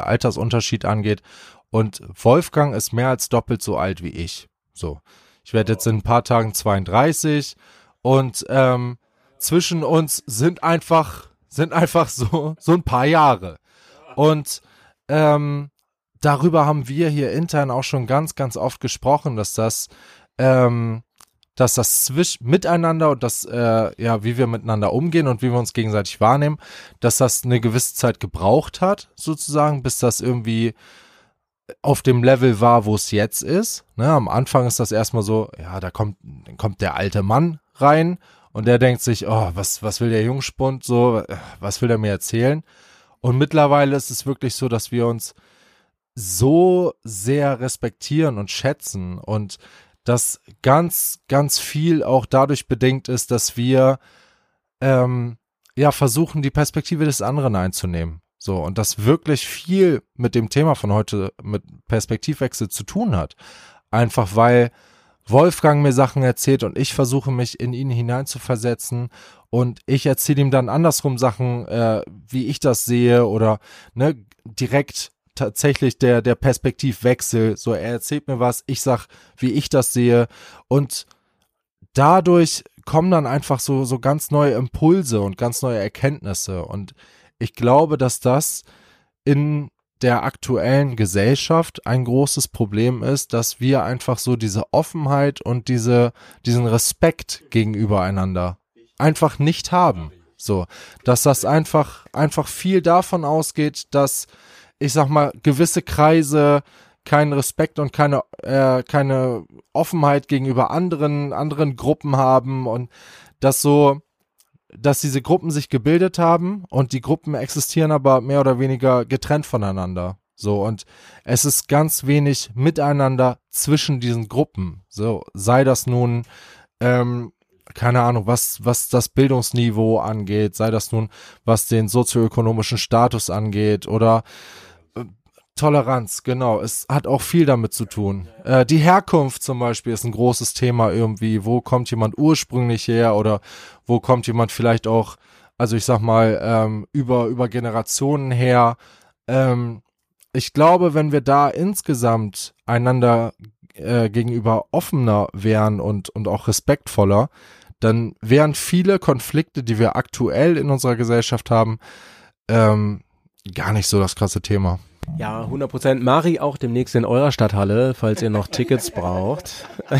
Altersunterschied angeht. Und Wolfgang ist mehr als doppelt so alt wie ich. So, ich werde jetzt in ein paar Tagen 32 und ähm, zwischen uns sind einfach sind einfach so, so ein paar Jahre. Und ähm, darüber haben wir hier intern auch schon ganz, ganz oft gesprochen, dass das, ähm, dass das Zwisch miteinander und das, äh, ja, wie wir miteinander umgehen und wie wir uns gegenseitig wahrnehmen, dass das eine gewisse Zeit gebraucht hat, sozusagen, bis das irgendwie auf dem Level war, wo es jetzt ist. Ne, am Anfang ist das erstmal so, ja, da kommt, kommt der alte Mann rein und der denkt sich, oh, was, was will der Jungspund so, was will der mir erzählen? Und mittlerweile ist es wirklich so, dass wir uns so sehr respektieren und schätzen und dass ganz, ganz viel auch dadurch bedingt ist, dass wir ähm, ja versuchen, die Perspektive des anderen einzunehmen. So, und das wirklich viel mit dem Thema von heute, mit Perspektivwechsel zu tun hat. Einfach weil Wolfgang mir Sachen erzählt und ich versuche mich in ihn hineinzuversetzen und ich erzähle ihm dann andersrum Sachen, äh, wie ich das sehe oder ne, direkt tatsächlich der, der Perspektivwechsel. So, er erzählt mir was, ich sag, wie ich das sehe und dadurch kommen dann einfach so, so ganz neue Impulse und ganz neue Erkenntnisse und ich glaube, dass das in der aktuellen Gesellschaft ein großes Problem ist, dass wir einfach so diese Offenheit und diese, diesen Respekt gegenüber einander einfach nicht haben. So, dass das einfach, einfach viel davon ausgeht, dass, ich sag mal, gewisse Kreise keinen Respekt und keine, äh, keine Offenheit gegenüber anderen, anderen Gruppen haben und dass so, dass diese Gruppen sich gebildet haben und die Gruppen existieren aber mehr oder weniger getrennt voneinander. So, und es ist ganz wenig miteinander zwischen diesen Gruppen. So, sei das nun, ähm, keine Ahnung, was, was das Bildungsniveau angeht, sei das nun, was den sozioökonomischen Status angeht oder Toleranz, genau. Es hat auch viel damit zu tun. Äh, die Herkunft zum Beispiel ist ein großes Thema irgendwie. Wo kommt jemand ursprünglich her oder wo kommt jemand vielleicht auch, also ich sag mal, ähm, über, über Generationen her. Ähm, ich glaube, wenn wir da insgesamt einander äh, gegenüber offener wären und, und auch respektvoller, dann wären viele Konflikte, die wir aktuell in unserer Gesellschaft haben, ähm, gar nicht so das krasse Thema. Ja, 100 Prozent. Mari auch demnächst in eurer Stadthalle, falls ihr noch Tickets braucht.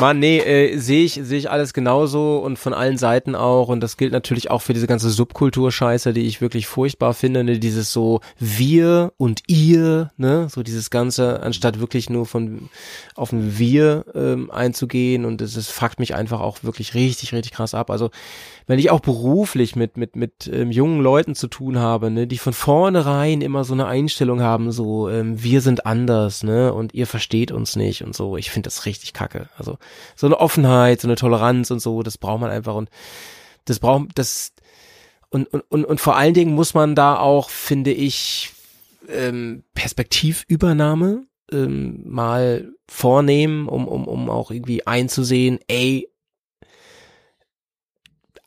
Mann, nee, äh, sehe ich, sehe ich alles genauso und von allen Seiten auch. Und das gilt natürlich auch für diese ganze Subkulturscheiße, die ich wirklich furchtbar finde. Ne? Dieses so wir und ihr, ne, so dieses Ganze, anstatt wirklich nur von auf ein Wir ähm, einzugehen. Und das, das fuckt mich einfach auch wirklich richtig, richtig krass ab. Also wenn ich auch beruflich mit mit mit ähm, jungen Leuten zu tun habe, ne, die von vornherein immer so eine Einstellung haben, so ähm, wir sind anders, ne, und ihr versteht uns nicht und so. Ich finde das richtig kacke. Also so eine Offenheit, so eine Toleranz und so, das braucht man einfach und das braucht das und und und, und vor allen Dingen muss man da auch, finde ich, ähm, Perspektivübernahme ähm, mal vornehmen, um, um, um auch irgendwie einzusehen, ey,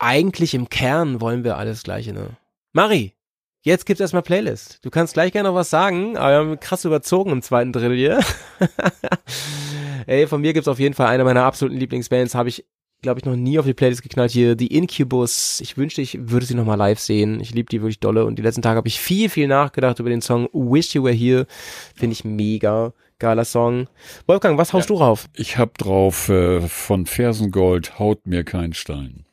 eigentlich im Kern wollen wir alles Gleiche, ne? Mari, jetzt gibt's erstmal Playlist. Du kannst gleich gerne noch was sagen, aber wir haben krass überzogen im zweiten Drittel hier. Ey, von mir gibt's auf jeden Fall eine meiner absoluten Lieblingsbands, habe ich glaube ich noch nie auf die Playlist geknallt hier, die Incubus. Ich wünschte, ich würde sie nochmal live sehen. Ich liebe die wirklich dolle und die letzten Tage habe ich viel viel nachgedacht über den Song Wish You Were Here. Finde ich mega geiler Song. Wolfgang, was haust ja, du drauf? Ich hab drauf äh, von Fersengold Haut mir kein Stein.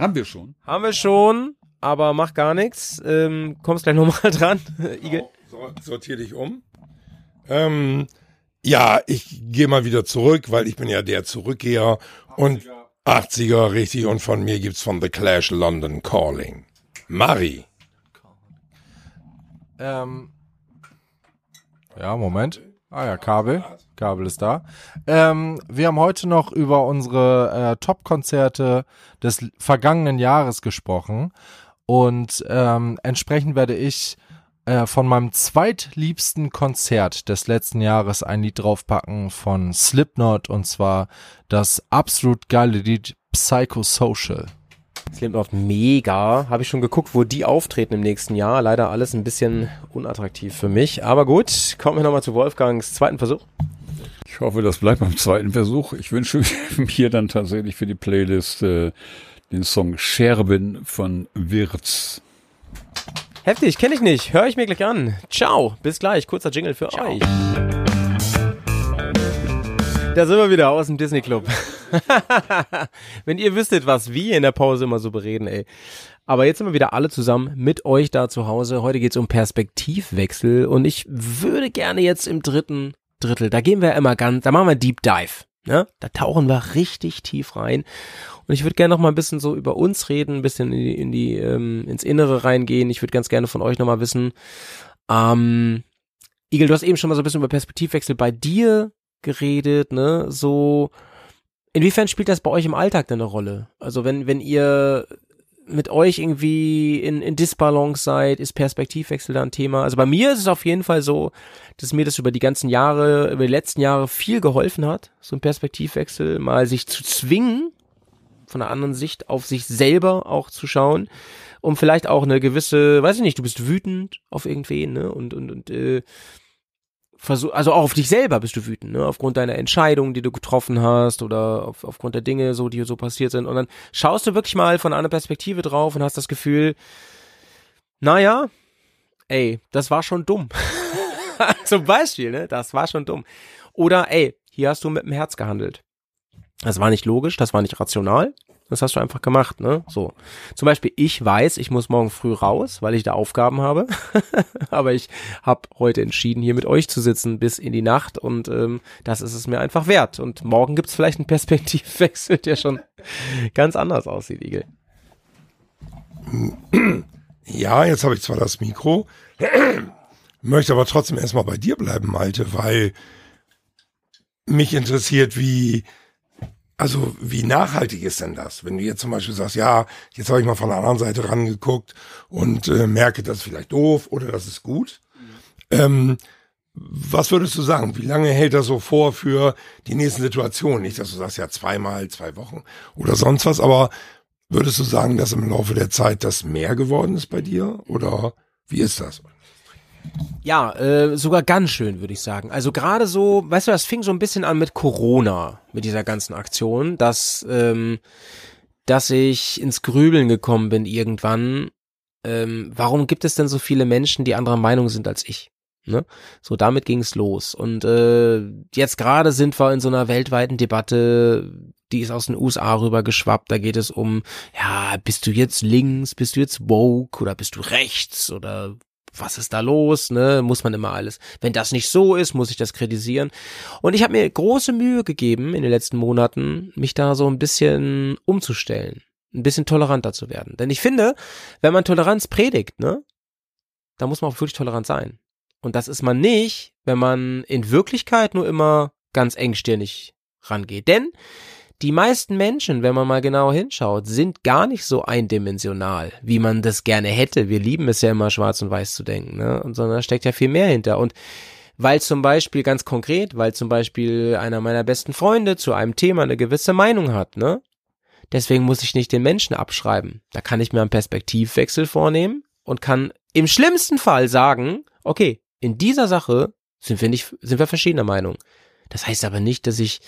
Haben wir schon. Haben wir schon, aber mach gar nichts. Ähm, kommst gleich nochmal dran, Igel. So, sortier dich um. Ähm, ja, ich gehe mal wieder zurück, weil ich bin ja der Zurückgeher. 80er. Und 80er, richtig. Und von mir gibt's von The Clash London Calling. Mari. Ähm, ja, Moment. Ah ja, Kabel. Kabel ist da. Ähm, wir haben heute noch über unsere äh, Top-Konzerte des vergangenen Jahres gesprochen. Und ähm, entsprechend werde ich äh, von meinem zweitliebsten Konzert des letzten Jahres ein Lied draufpacken von Slipknot und zwar das absolut geile Lied Psychosocial. Slipknot mega. Habe ich schon geguckt, wo die auftreten im nächsten Jahr. Leider alles ein bisschen unattraktiv für mich. Aber gut, kommen wir nochmal zu Wolfgangs zweiten Versuch. Ich hoffe, das bleibt beim zweiten Versuch. Ich wünsche mir dann tatsächlich für die Playlist äh, den Song Scherben von Wirz. Heftig, kenne ich nicht. Höre ich mir gleich an. Ciao, bis gleich. Kurzer Jingle für euch. Da sind wir wieder aus dem Disney Club. Wenn ihr wüsstet, was wir in der Pause immer so bereden, ey. Aber jetzt sind wir wieder alle zusammen mit euch da zu Hause. Heute geht's um Perspektivwechsel und ich würde gerne jetzt im dritten Drittel, da gehen wir immer ganz, da machen wir Deep Dive. Ne? Da tauchen wir richtig tief rein. Und ich würde gerne noch mal ein bisschen so über uns reden, ein bisschen in die, in die ähm, ins Innere reingehen. Ich würde ganz gerne von euch noch mal wissen. Ähm, Igel, du hast eben schon mal so ein bisschen über Perspektivwechsel bei dir geredet, ne? So, inwiefern spielt das bei euch im Alltag denn eine Rolle? Also wenn, wenn ihr mit euch irgendwie in, in Disbalance seid, ist Perspektivwechsel da ein Thema? Also bei mir ist es auf jeden Fall so, dass mir das über die ganzen Jahre, über die letzten Jahre viel geholfen hat, so ein Perspektivwechsel, mal sich zu zwingen, von einer anderen Sicht auf sich selber auch zu schauen, um vielleicht auch eine gewisse, weiß ich nicht, du bist wütend auf irgendwen, ne? Und, und, und äh, versuch, also auch auf dich selber bist du wütend, ne? Aufgrund deiner Entscheidung, die du getroffen hast oder auf, aufgrund der Dinge, so die so passiert sind. Und dann schaust du wirklich mal von einer Perspektive drauf und hast das Gefühl, naja, ey, das war schon dumm. Zum Beispiel, ne? Das war schon dumm. Oder ey, hier hast du mit dem Herz gehandelt. Das war nicht logisch, das war nicht rational. Das hast du einfach gemacht, ne? So. Zum Beispiel, ich weiß, ich muss morgen früh raus, weil ich da Aufgaben habe. Aber ich habe heute entschieden, hier mit euch zu sitzen bis in die Nacht und ähm, das ist es mir einfach wert. Und morgen gibt's vielleicht einen Perspektivwechsel, der schon ganz anders aussieht, Igel. Ja, jetzt habe ich zwar das Mikro, möchte aber trotzdem erstmal bei dir bleiben, Malte, weil mich interessiert, wie also wie nachhaltig ist denn das? Wenn du jetzt zum Beispiel sagst, ja, jetzt habe ich mal von der anderen Seite rangeguckt und äh, merke, das ist vielleicht doof oder das ist gut. Mhm. Ähm, was würdest du sagen? Wie lange hält das so vor für die nächsten Situationen? Nicht, dass du sagst, ja, zweimal, zwei Wochen oder sonst was, aber würdest du sagen, dass im Laufe der Zeit das mehr geworden ist bei dir? Oder wie ist das? Ja, äh, sogar ganz schön, würde ich sagen. Also gerade so, weißt du, das fing so ein bisschen an mit Corona, mit dieser ganzen Aktion, dass, ähm, dass ich ins Grübeln gekommen bin irgendwann. Ähm, warum gibt es denn so viele Menschen, die anderer Meinung sind als ich? Ne? So, damit ging's los. Und äh, jetzt gerade sind wir in so einer weltweiten Debatte, die ist aus den USA rüber geschwappt. Da geht es um, ja, bist du jetzt links, bist du jetzt woke oder bist du rechts oder was ist da los, ne? Muss man immer alles. Wenn das nicht so ist, muss ich das kritisieren. Und ich habe mir große Mühe gegeben in den letzten Monaten, mich da so ein bisschen umzustellen, ein bisschen toleranter zu werden. Denn ich finde, wenn man Toleranz predigt, ne, da muss man auch wirklich tolerant sein. Und das ist man nicht, wenn man in Wirklichkeit nur immer ganz engstirnig rangeht. Denn die meisten Menschen, wenn man mal genau hinschaut, sind gar nicht so eindimensional, wie man das gerne hätte. Wir lieben es ja immer schwarz und weiß zu denken, ne? Und sondern da steckt ja viel mehr hinter. Und weil zum Beispiel ganz konkret, weil zum Beispiel einer meiner besten Freunde zu einem Thema eine gewisse Meinung hat, ne? Deswegen muss ich nicht den Menschen abschreiben. Da kann ich mir einen Perspektivwechsel vornehmen und kann im schlimmsten Fall sagen, okay, in dieser Sache sind wir nicht, sind wir verschiedener Meinung. Das heißt aber nicht, dass ich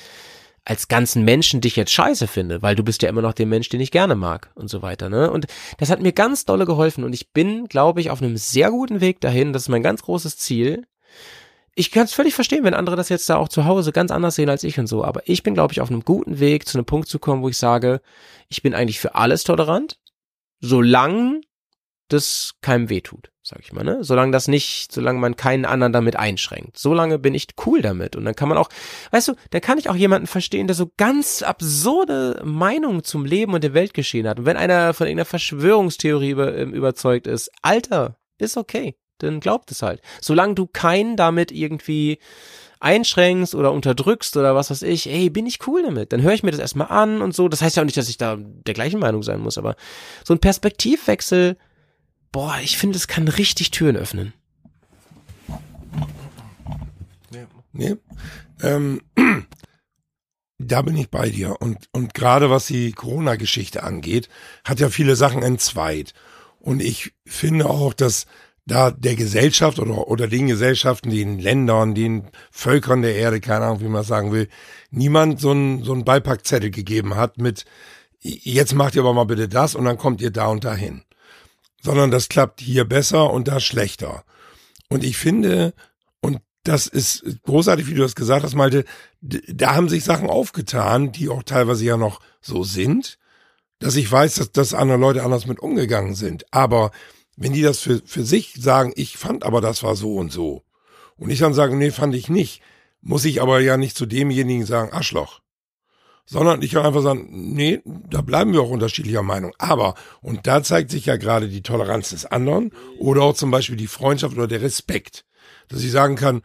als ganzen Menschen dich jetzt scheiße finde, weil du bist ja immer noch der Mensch, den ich gerne mag und so weiter, ne? Und das hat mir ganz dolle geholfen und ich bin, glaube ich, auf einem sehr guten Weg dahin. Das ist mein ganz großes Ziel. Ich kann es völlig verstehen, wenn andere das jetzt da auch zu Hause ganz anders sehen als ich und so, aber ich bin, glaube ich, auf einem guten Weg, zu einem Punkt zu kommen, wo ich sage, ich bin eigentlich für alles tolerant, solange das keinem wehtut sag ich mal, ne? Solange das nicht, solange man keinen anderen damit einschränkt. Solange bin ich cool damit. Und dann kann man auch, weißt du, da kann ich auch jemanden verstehen, der so ganz absurde Meinungen zum Leben und dem Weltgeschehen hat. Und wenn einer von irgendeiner Verschwörungstheorie über, ähm, überzeugt ist, Alter, ist okay. Dann glaubt es halt. Solange du keinen damit irgendwie einschränkst oder unterdrückst oder was weiß ich, ey, bin ich cool damit. Dann höre ich mir das erstmal an und so. Das heißt ja auch nicht, dass ich da der gleichen Meinung sein muss, aber so ein Perspektivwechsel boah, ich finde, es kann richtig Türen öffnen. Nee. Ähm, da bin ich bei dir. Und, und gerade was die Corona-Geschichte angeht, hat ja viele Sachen entzweit. Und ich finde auch, dass da der Gesellschaft oder, oder den Gesellschaften, den Ländern, den Völkern der Erde, keine Ahnung, wie man sagen will, niemand so einen so Beipackzettel gegeben hat mit, jetzt macht ihr aber mal bitte das und dann kommt ihr da und dahin. Sondern das klappt hier besser und da schlechter. Und ich finde, und das ist großartig, wie du das gesagt hast, Malte, da haben sich Sachen aufgetan, die auch teilweise ja noch so sind, dass ich weiß, dass, dass andere Leute anders mit umgegangen sind. Aber wenn die das für, für sich sagen, ich fand aber das war so und so, und ich dann sage, nee, fand ich nicht, muss ich aber ja nicht zu demjenigen sagen, Arschloch. Sondern ich kann einfach sagen, nee, da bleiben wir auch unterschiedlicher Meinung. Aber, und da zeigt sich ja gerade die Toleranz des anderen oder auch zum Beispiel die Freundschaft oder der Respekt. Dass ich sagen kann,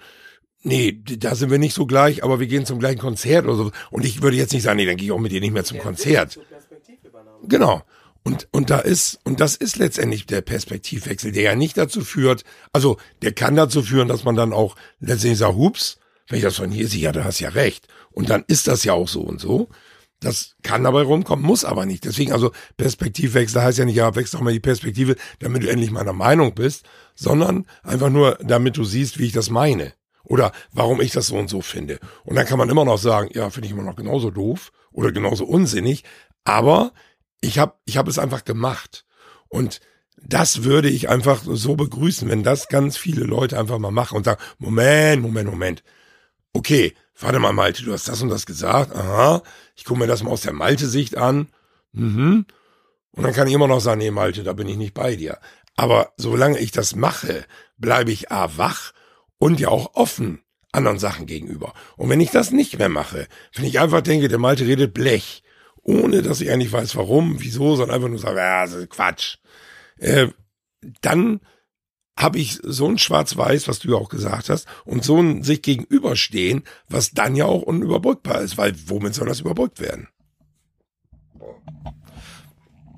nee, da sind wir nicht so gleich, aber wir gehen zum gleichen Konzert oder so. Und ich würde jetzt nicht sagen, nee, dann gehe ich auch mit dir nicht mehr zum Konzert. Genau. Und, und da ist, und das ist letztendlich der Perspektivwechsel, der ja nicht dazu führt, also der kann dazu führen, dass man dann auch letztendlich sagt, hups, wenn ich das von hier sehe, ja, du hast ja recht. Und dann ist das ja auch so und so. Das kann dabei rumkommen, muss aber nicht. Deswegen also Perspektivwechsel heißt ja nicht, ja, wechsel doch mal die Perspektive, damit du endlich meiner Meinung bist, sondern einfach nur, damit du siehst, wie ich das meine. Oder warum ich das so und so finde. Und dann kann man immer noch sagen, ja, finde ich immer noch genauso doof oder genauso unsinnig. Aber ich habe ich hab es einfach gemacht. Und das würde ich einfach so begrüßen, wenn das ganz viele Leute einfach mal machen und sagen, Moment, Moment, Moment. Okay, warte mal, Malte, du hast das und das gesagt. Aha, ich gucke mir das mal aus der Malte-Sicht an. Mhm. Und dann kann ich immer noch sagen, nee, Malte, da bin ich nicht bei dir. Aber solange ich das mache, bleibe ich A wach und ja auch offen anderen Sachen gegenüber. Und wenn ich das nicht mehr mache, wenn ich einfach denke, der Malte redet Blech, ohne dass ich eigentlich weiß, warum, wieso, sondern einfach nur sage, ja, das ist Quatsch. Äh, dann habe ich so ein Schwarz-Weiß, was du ja auch gesagt hast, und so ein sich gegenüberstehen, was dann ja auch unüberbrückbar ist, weil womit soll das überbrückt werden?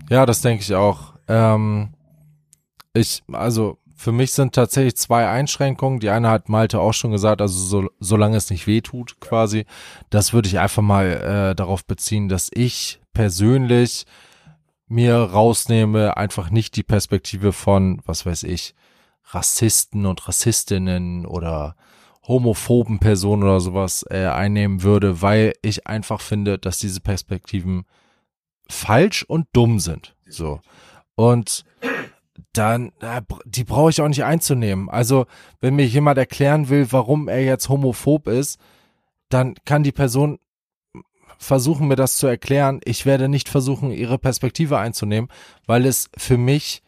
Ja, das denke ich auch. Ähm, ich, also für mich sind tatsächlich zwei Einschränkungen. Die eine hat Malte auch schon gesagt, also so, solange es nicht weh tut, quasi. Das würde ich einfach mal äh, darauf beziehen, dass ich persönlich mir rausnehme, einfach nicht die Perspektive von, was weiß ich, Rassisten und Rassistinnen oder homophoben Personen oder sowas äh, einnehmen würde, weil ich einfach finde, dass diese Perspektiven falsch und dumm sind. So. Und dann, die brauche ich auch nicht einzunehmen. Also, wenn mir jemand erklären will, warum er jetzt homophob ist, dann kann die Person versuchen, mir das zu erklären. Ich werde nicht versuchen, ihre Perspektive einzunehmen, weil es für mich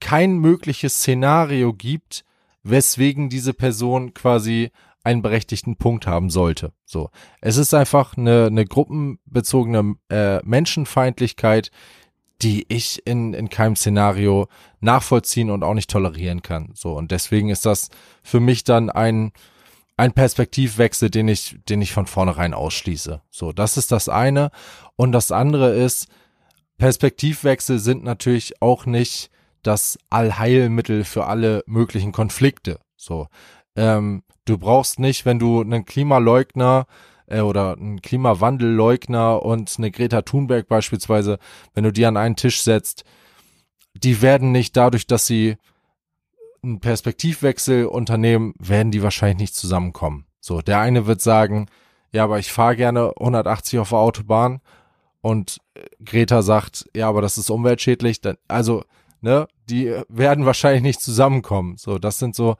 kein mögliches Szenario gibt, weswegen diese Person quasi einen berechtigten Punkt haben sollte. So, es ist einfach eine, eine gruppenbezogene äh, Menschenfeindlichkeit, die ich in, in keinem Szenario nachvollziehen und auch nicht tolerieren kann. So, und deswegen ist das für mich dann ein, ein Perspektivwechsel, den ich, den ich von vornherein ausschließe. So, das ist das eine. Und das andere ist, Perspektivwechsel sind natürlich auch nicht das Allheilmittel für alle möglichen Konflikte. So, ähm, du brauchst nicht, wenn du einen Klimaleugner äh, oder einen Klimawandelleugner und eine Greta Thunberg beispielsweise, wenn du die an einen Tisch setzt, die werden nicht dadurch, dass sie einen Perspektivwechsel unternehmen, werden die wahrscheinlich nicht zusammenkommen. So, der eine wird sagen, ja, aber ich fahre gerne 180 auf der Autobahn und äh, Greta sagt, ja, aber das ist umweltschädlich. Dann, also, ne, die werden wahrscheinlich nicht zusammenkommen. So, das sind so,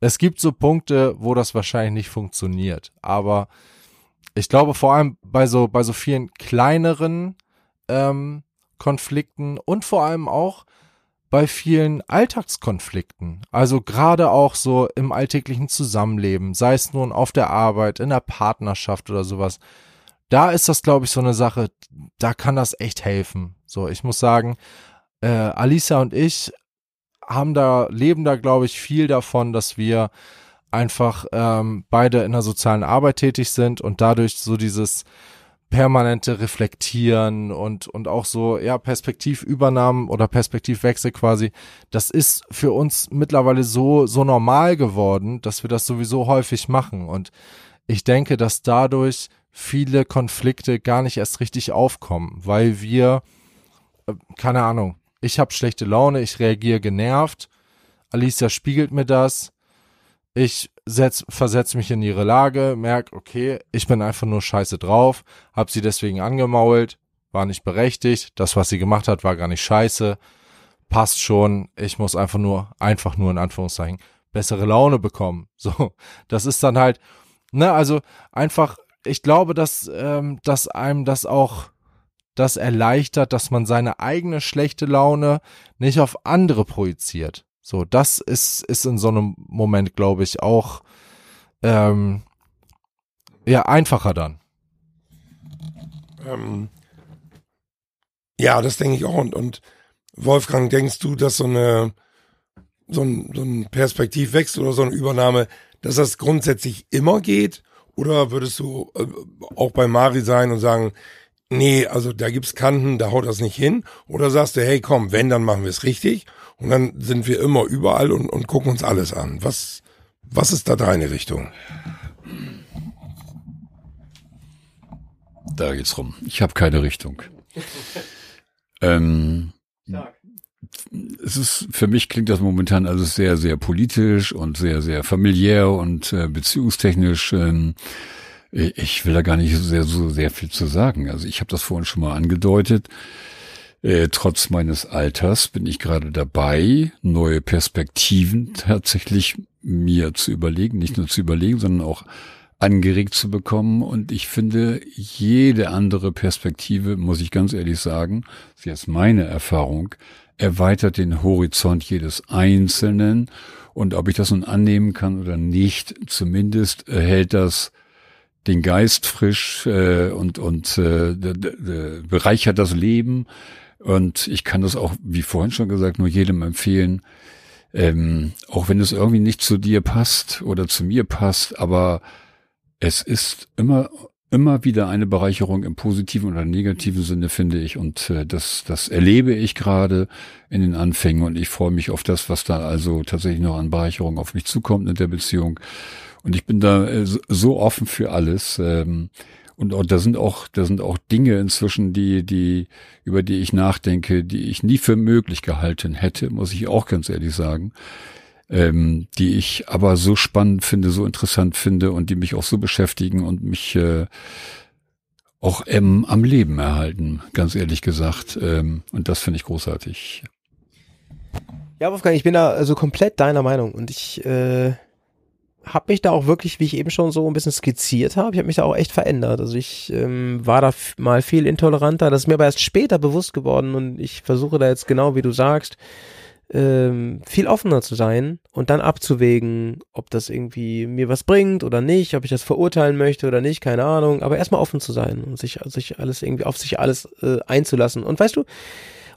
es gibt so Punkte, wo das wahrscheinlich nicht funktioniert. Aber ich glaube vor allem bei so, bei so vielen kleineren ähm, Konflikten und vor allem auch bei vielen Alltagskonflikten. Also gerade auch so im alltäglichen Zusammenleben, sei es nun auf der Arbeit, in der Partnerschaft oder sowas. Da ist das, glaube ich, so eine Sache, da kann das echt helfen. So, ich muss sagen, äh, Alisa und ich haben da, leben da, glaube ich, viel davon, dass wir einfach ähm, beide in der sozialen Arbeit tätig sind und dadurch so dieses permanente Reflektieren und, und auch so, ja, Perspektivübernahmen oder Perspektivwechsel quasi, das ist für uns mittlerweile so, so normal geworden, dass wir das sowieso häufig machen. Und ich denke, dass dadurch viele Konflikte gar nicht erst richtig aufkommen, weil wir, äh, keine Ahnung, ich habe schlechte Laune, ich reagiere genervt, Alicia spiegelt mir das, ich setz, versetze mich in ihre Lage, merk, okay, ich bin einfach nur scheiße drauf, hab sie deswegen angemault, war nicht berechtigt, das, was sie gemacht hat, war gar nicht scheiße, passt schon, ich muss einfach nur, einfach nur in Anführungszeichen, bessere Laune bekommen. So, das ist dann halt, ne, also einfach, ich glaube, dass, ähm, dass einem das auch das erleichtert, dass man seine eigene schlechte Laune nicht auf andere projiziert. So, das ist, ist in so einem Moment, glaube ich, auch ähm, ja einfacher dann. Ähm, ja, das denke ich auch. Und, und Wolfgang, denkst du, dass so eine so ein, so ein Perspektivwechsel oder so eine Übernahme, dass das grundsätzlich immer geht? Oder würdest du äh, auch bei Mari sein und sagen, nee, also da gibt's Kanten, da haut das nicht hin? Oder sagst du, hey, komm, wenn, dann machen wir es richtig und dann sind wir immer überall und, und gucken uns alles an. Was, was ist da deine Richtung? Da geht's rum. Ich habe keine Richtung. ähm, es ist für mich klingt das momentan also sehr sehr politisch und sehr sehr familiär und äh, beziehungstechnisch. Ähm, ich will da gar nicht so sehr so sehr viel zu sagen. Also ich habe das vorhin schon mal angedeutet. Äh, trotz meines Alters bin ich gerade dabei, neue Perspektiven tatsächlich mir zu überlegen, nicht nur zu überlegen, sondern auch angeregt zu bekommen. Und ich finde, jede andere Perspektive, muss ich ganz ehrlich sagen, das ist jetzt meine Erfahrung, erweitert den Horizont jedes Einzelnen. Und ob ich das nun annehmen kann oder nicht, zumindest hält das den Geist frisch äh, und, und äh, bereichert das Leben. Und ich kann das auch, wie vorhin schon gesagt, nur jedem empfehlen, ähm, auch wenn es irgendwie nicht zu dir passt oder zu mir passt, aber es ist immer immer wieder eine Bereicherung im positiven oder negativen Sinne, finde ich. Und äh, das, das erlebe ich gerade in den Anfängen und ich freue mich auf das, was da also tatsächlich noch an Bereicherung auf mich zukommt in der Beziehung. Und ich bin da äh, so offen für alles. Ähm, und, da sind auch, da sind auch Dinge inzwischen, die, die, über die ich nachdenke, die ich nie für möglich gehalten hätte, muss ich auch ganz ehrlich sagen ähm, die ich aber so spannend finde, so interessant finde und die mich auch so beschäftigen und mich äh, auch ähm, am Leben erhalten, ganz ehrlich gesagt. Ähm, und das finde ich großartig. Ja, Wolfgang, ich bin da also komplett deiner Meinung und ich äh, habe mich da auch wirklich, wie ich eben schon so ein bisschen skizziert habe, ich habe mich da auch echt verändert. Also ich ähm, war da mal viel intoleranter, das ist mir aber erst später bewusst geworden und ich versuche da jetzt genau, wie du sagst, ähm, viel offener zu sein und dann abzuwägen, ob das irgendwie mir was bringt oder nicht, ob ich das verurteilen möchte oder nicht, keine Ahnung, aber erstmal offen zu sein und sich, sich alles irgendwie auf sich alles äh, einzulassen. Und weißt du,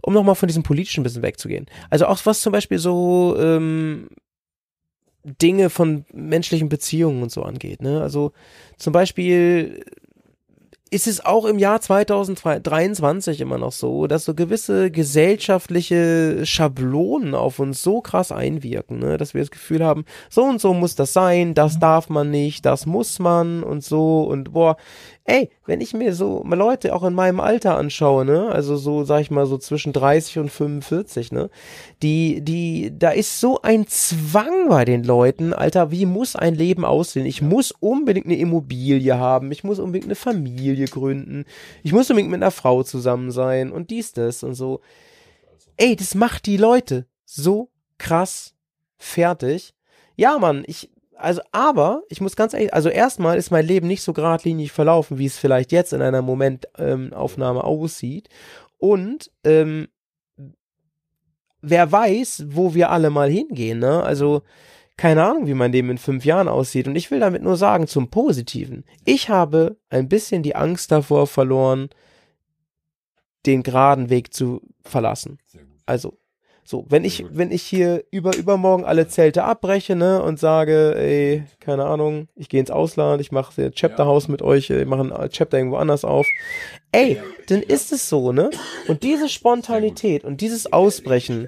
um nochmal von diesem politischen bisschen wegzugehen. Also auch was zum Beispiel so ähm, Dinge von menschlichen Beziehungen und so angeht. Ne? Also zum Beispiel ist es auch im Jahr 2023 immer noch so, dass so gewisse gesellschaftliche Schablonen auf uns so krass einwirken, ne? dass wir das Gefühl haben, so und so muss das sein, das darf man nicht, das muss man und so und boah, ey, wenn ich mir so Leute auch in meinem Alter anschaue, ne, also so, sag ich mal, so zwischen 30 und 45, ne, die, die, da ist so ein Zwang bei den Leuten, Alter, wie muss ein Leben aussehen? Ich muss unbedingt eine Immobilie haben, ich muss unbedingt eine Familie gründen, ich muss unbedingt mit einer Frau zusammen sein und dies, das und so. Ey, das macht die Leute so krass fertig. Ja, Mann, ich, also, aber ich muss ganz ehrlich, also erstmal ist mein Leben nicht so geradlinig verlaufen, wie es vielleicht jetzt in einer Momentaufnahme ähm, aussieht. Und ähm, wer weiß, wo wir alle mal hingehen, ne? Also, keine Ahnung, wie mein Leben in fünf Jahren aussieht. Und ich will damit nur sagen, zum Positiven. Ich habe ein bisschen die Angst davor verloren, den geraden Weg zu verlassen. Also, so, wenn ich, wenn ich hier über übermorgen alle Zelte abbreche, ne, und sage, ey, keine Ahnung, ich gehe ins Ausland, ich mache Chapter House mit euch, ich mache ein Chapter irgendwo anders auf. Ey, dann ist es so, ne? Und diese Spontanität und dieses Ausbrechen,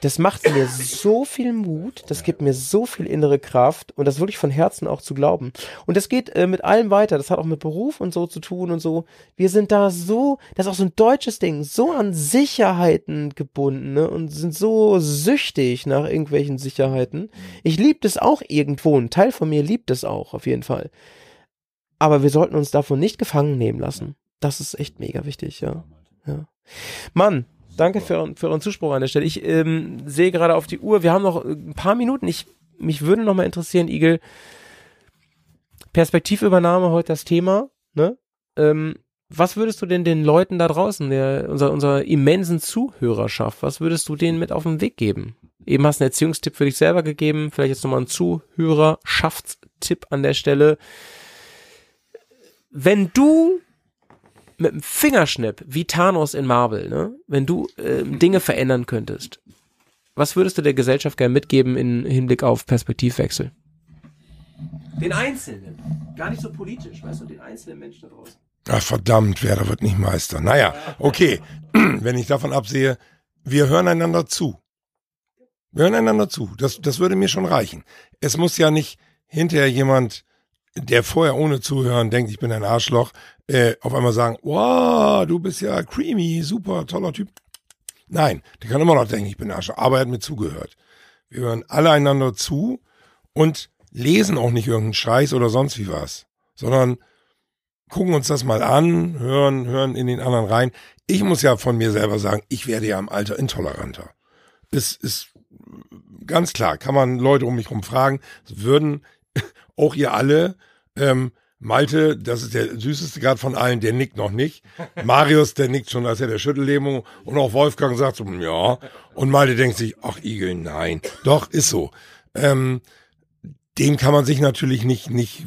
das macht mir so viel Mut, das gibt mir so viel innere Kraft und das wirklich von Herzen auch zu glauben. Und das geht äh, mit allem weiter, das hat auch mit Beruf und so zu tun und so. Wir sind da so, das ist auch so ein deutsches Ding, so an Sicherheiten gebunden ne? und sind so süchtig nach irgendwelchen Sicherheiten. Ich liebe das auch irgendwo, ein Teil von mir liebt es auch, auf jeden Fall. Aber wir sollten uns davon nicht gefangen nehmen lassen. Das ist echt mega wichtig, ja. ja. Mann, danke für, für euren Zuspruch an der Stelle. Ich ähm, sehe gerade auf die Uhr, wir haben noch ein paar Minuten. Ich, mich würde noch mal interessieren, Igel, Perspektivübernahme heute das Thema, ne? Ähm, was würdest du denn den Leuten da draußen, der, unser, unserer immensen Zuhörerschaft, was würdest du denen mit auf den Weg geben? Eben hast du einen Erziehungstipp für dich selber gegeben, vielleicht jetzt nochmal einen Zuhörerschaftstipp an der Stelle. Wenn du mit einem Fingerschnipp, wie Thanos in Marvel, ne, wenn du äh, Dinge verändern könntest, was würdest du der Gesellschaft gerne mitgeben in Hinblick auf Perspektivwechsel? Den Einzelnen. Gar nicht so politisch, weißt du, den einzelnen Menschen da draußen. Ach verdammt, wer da wird nicht Meister. Naja, okay. Wenn ich davon absehe, wir hören einander zu. Wir hören einander zu. Das, das würde mir schon reichen. Es muss ja nicht hinterher jemand, der vorher ohne Zuhören denkt, ich bin ein Arschloch, äh, auf einmal sagen, wow, du bist ja creamy, super, toller Typ. Nein, der kann immer noch denken, ich bin Arschloch, aber er hat mir zugehört. Wir hören alle einander zu und lesen auch nicht irgendeinen Scheiß oder sonst wie was, sondern gucken uns das mal an, hören, hören in den anderen rein. Ich muss ja von mir selber sagen, ich werde ja im Alter intoleranter. Es ist ganz klar, kann man Leute um mich herum fragen, würden auch ihr alle, ähm, Malte, das ist der süßeste gerade von allen, der nickt noch nicht. Marius, der nickt schon, als er der Schüttellähmung. Und auch Wolfgang sagt so, ja. Und Malte denkt sich, ach Igel, nein. Doch, ist so. Ähm, dem kann man sich natürlich nicht, nicht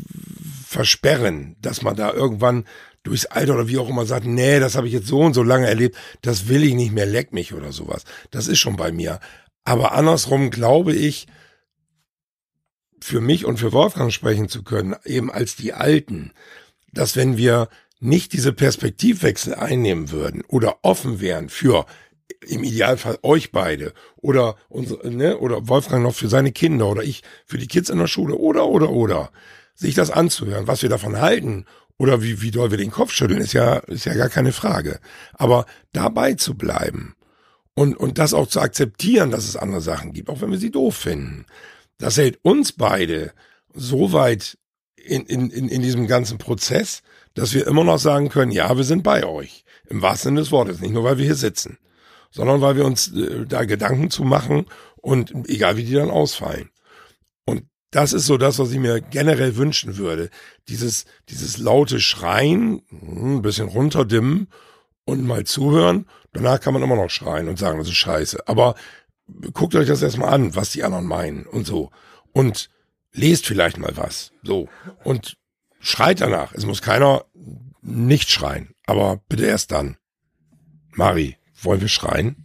versperren, dass man da irgendwann durchs Alter oder wie auch immer sagt, nee, das habe ich jetzt so und so lange erlebt, das will ich nicht mehr, leck mich oder sowas. Das ist schon bei mir. Aber andersrum glaube ich, für mich und für Wolfgang sprechen zu können, eben als die Alten, dass wenn wir nicht diese Perspektivwechsel einnehmen würden oder offen wären für im Idealfall euch beide oder unsere, ne, oder Wolfgang noch für seine Kinder oder ich für die Kids in der Schule oder, oder, oder, sich das anzuhören, was wir davon halten oder wie, wie doll wir den Kopf schütteln, ist ja, ist ja gar keine Frage. Aber dabei zu bleiben und, und das auch zu akzeptieren, dass es andere Sachen gibt, auch wenn wir sie doof finden, das hält uns beide so weit in, in, in, in diesem ganzen Prozess, dass wir immer noch sagen können, ja, wir sind bei euch. Im wahrsten Sinne des Wortes, nicht nur weil wir hier sitzen sondern weil wir uns äh, da Gedanken zu machen und egal wie die dann ausfallen. Und das ist so das, was ich mir generell wünschen würde. Dieses, dieses laute Schreien, hm, ein bisschen runterdimmen und mal zuhören. Danach kann man immer noch schreien und sagen, das ist scheiße. Aber guckt euch das erstmal an, was die anderen meinen und so. Und lest vielleicht mal was. So. Und schreit danach. Es muss keiner nicht schreien. Aber bitte erst dann. Mari, wollen wir schreien?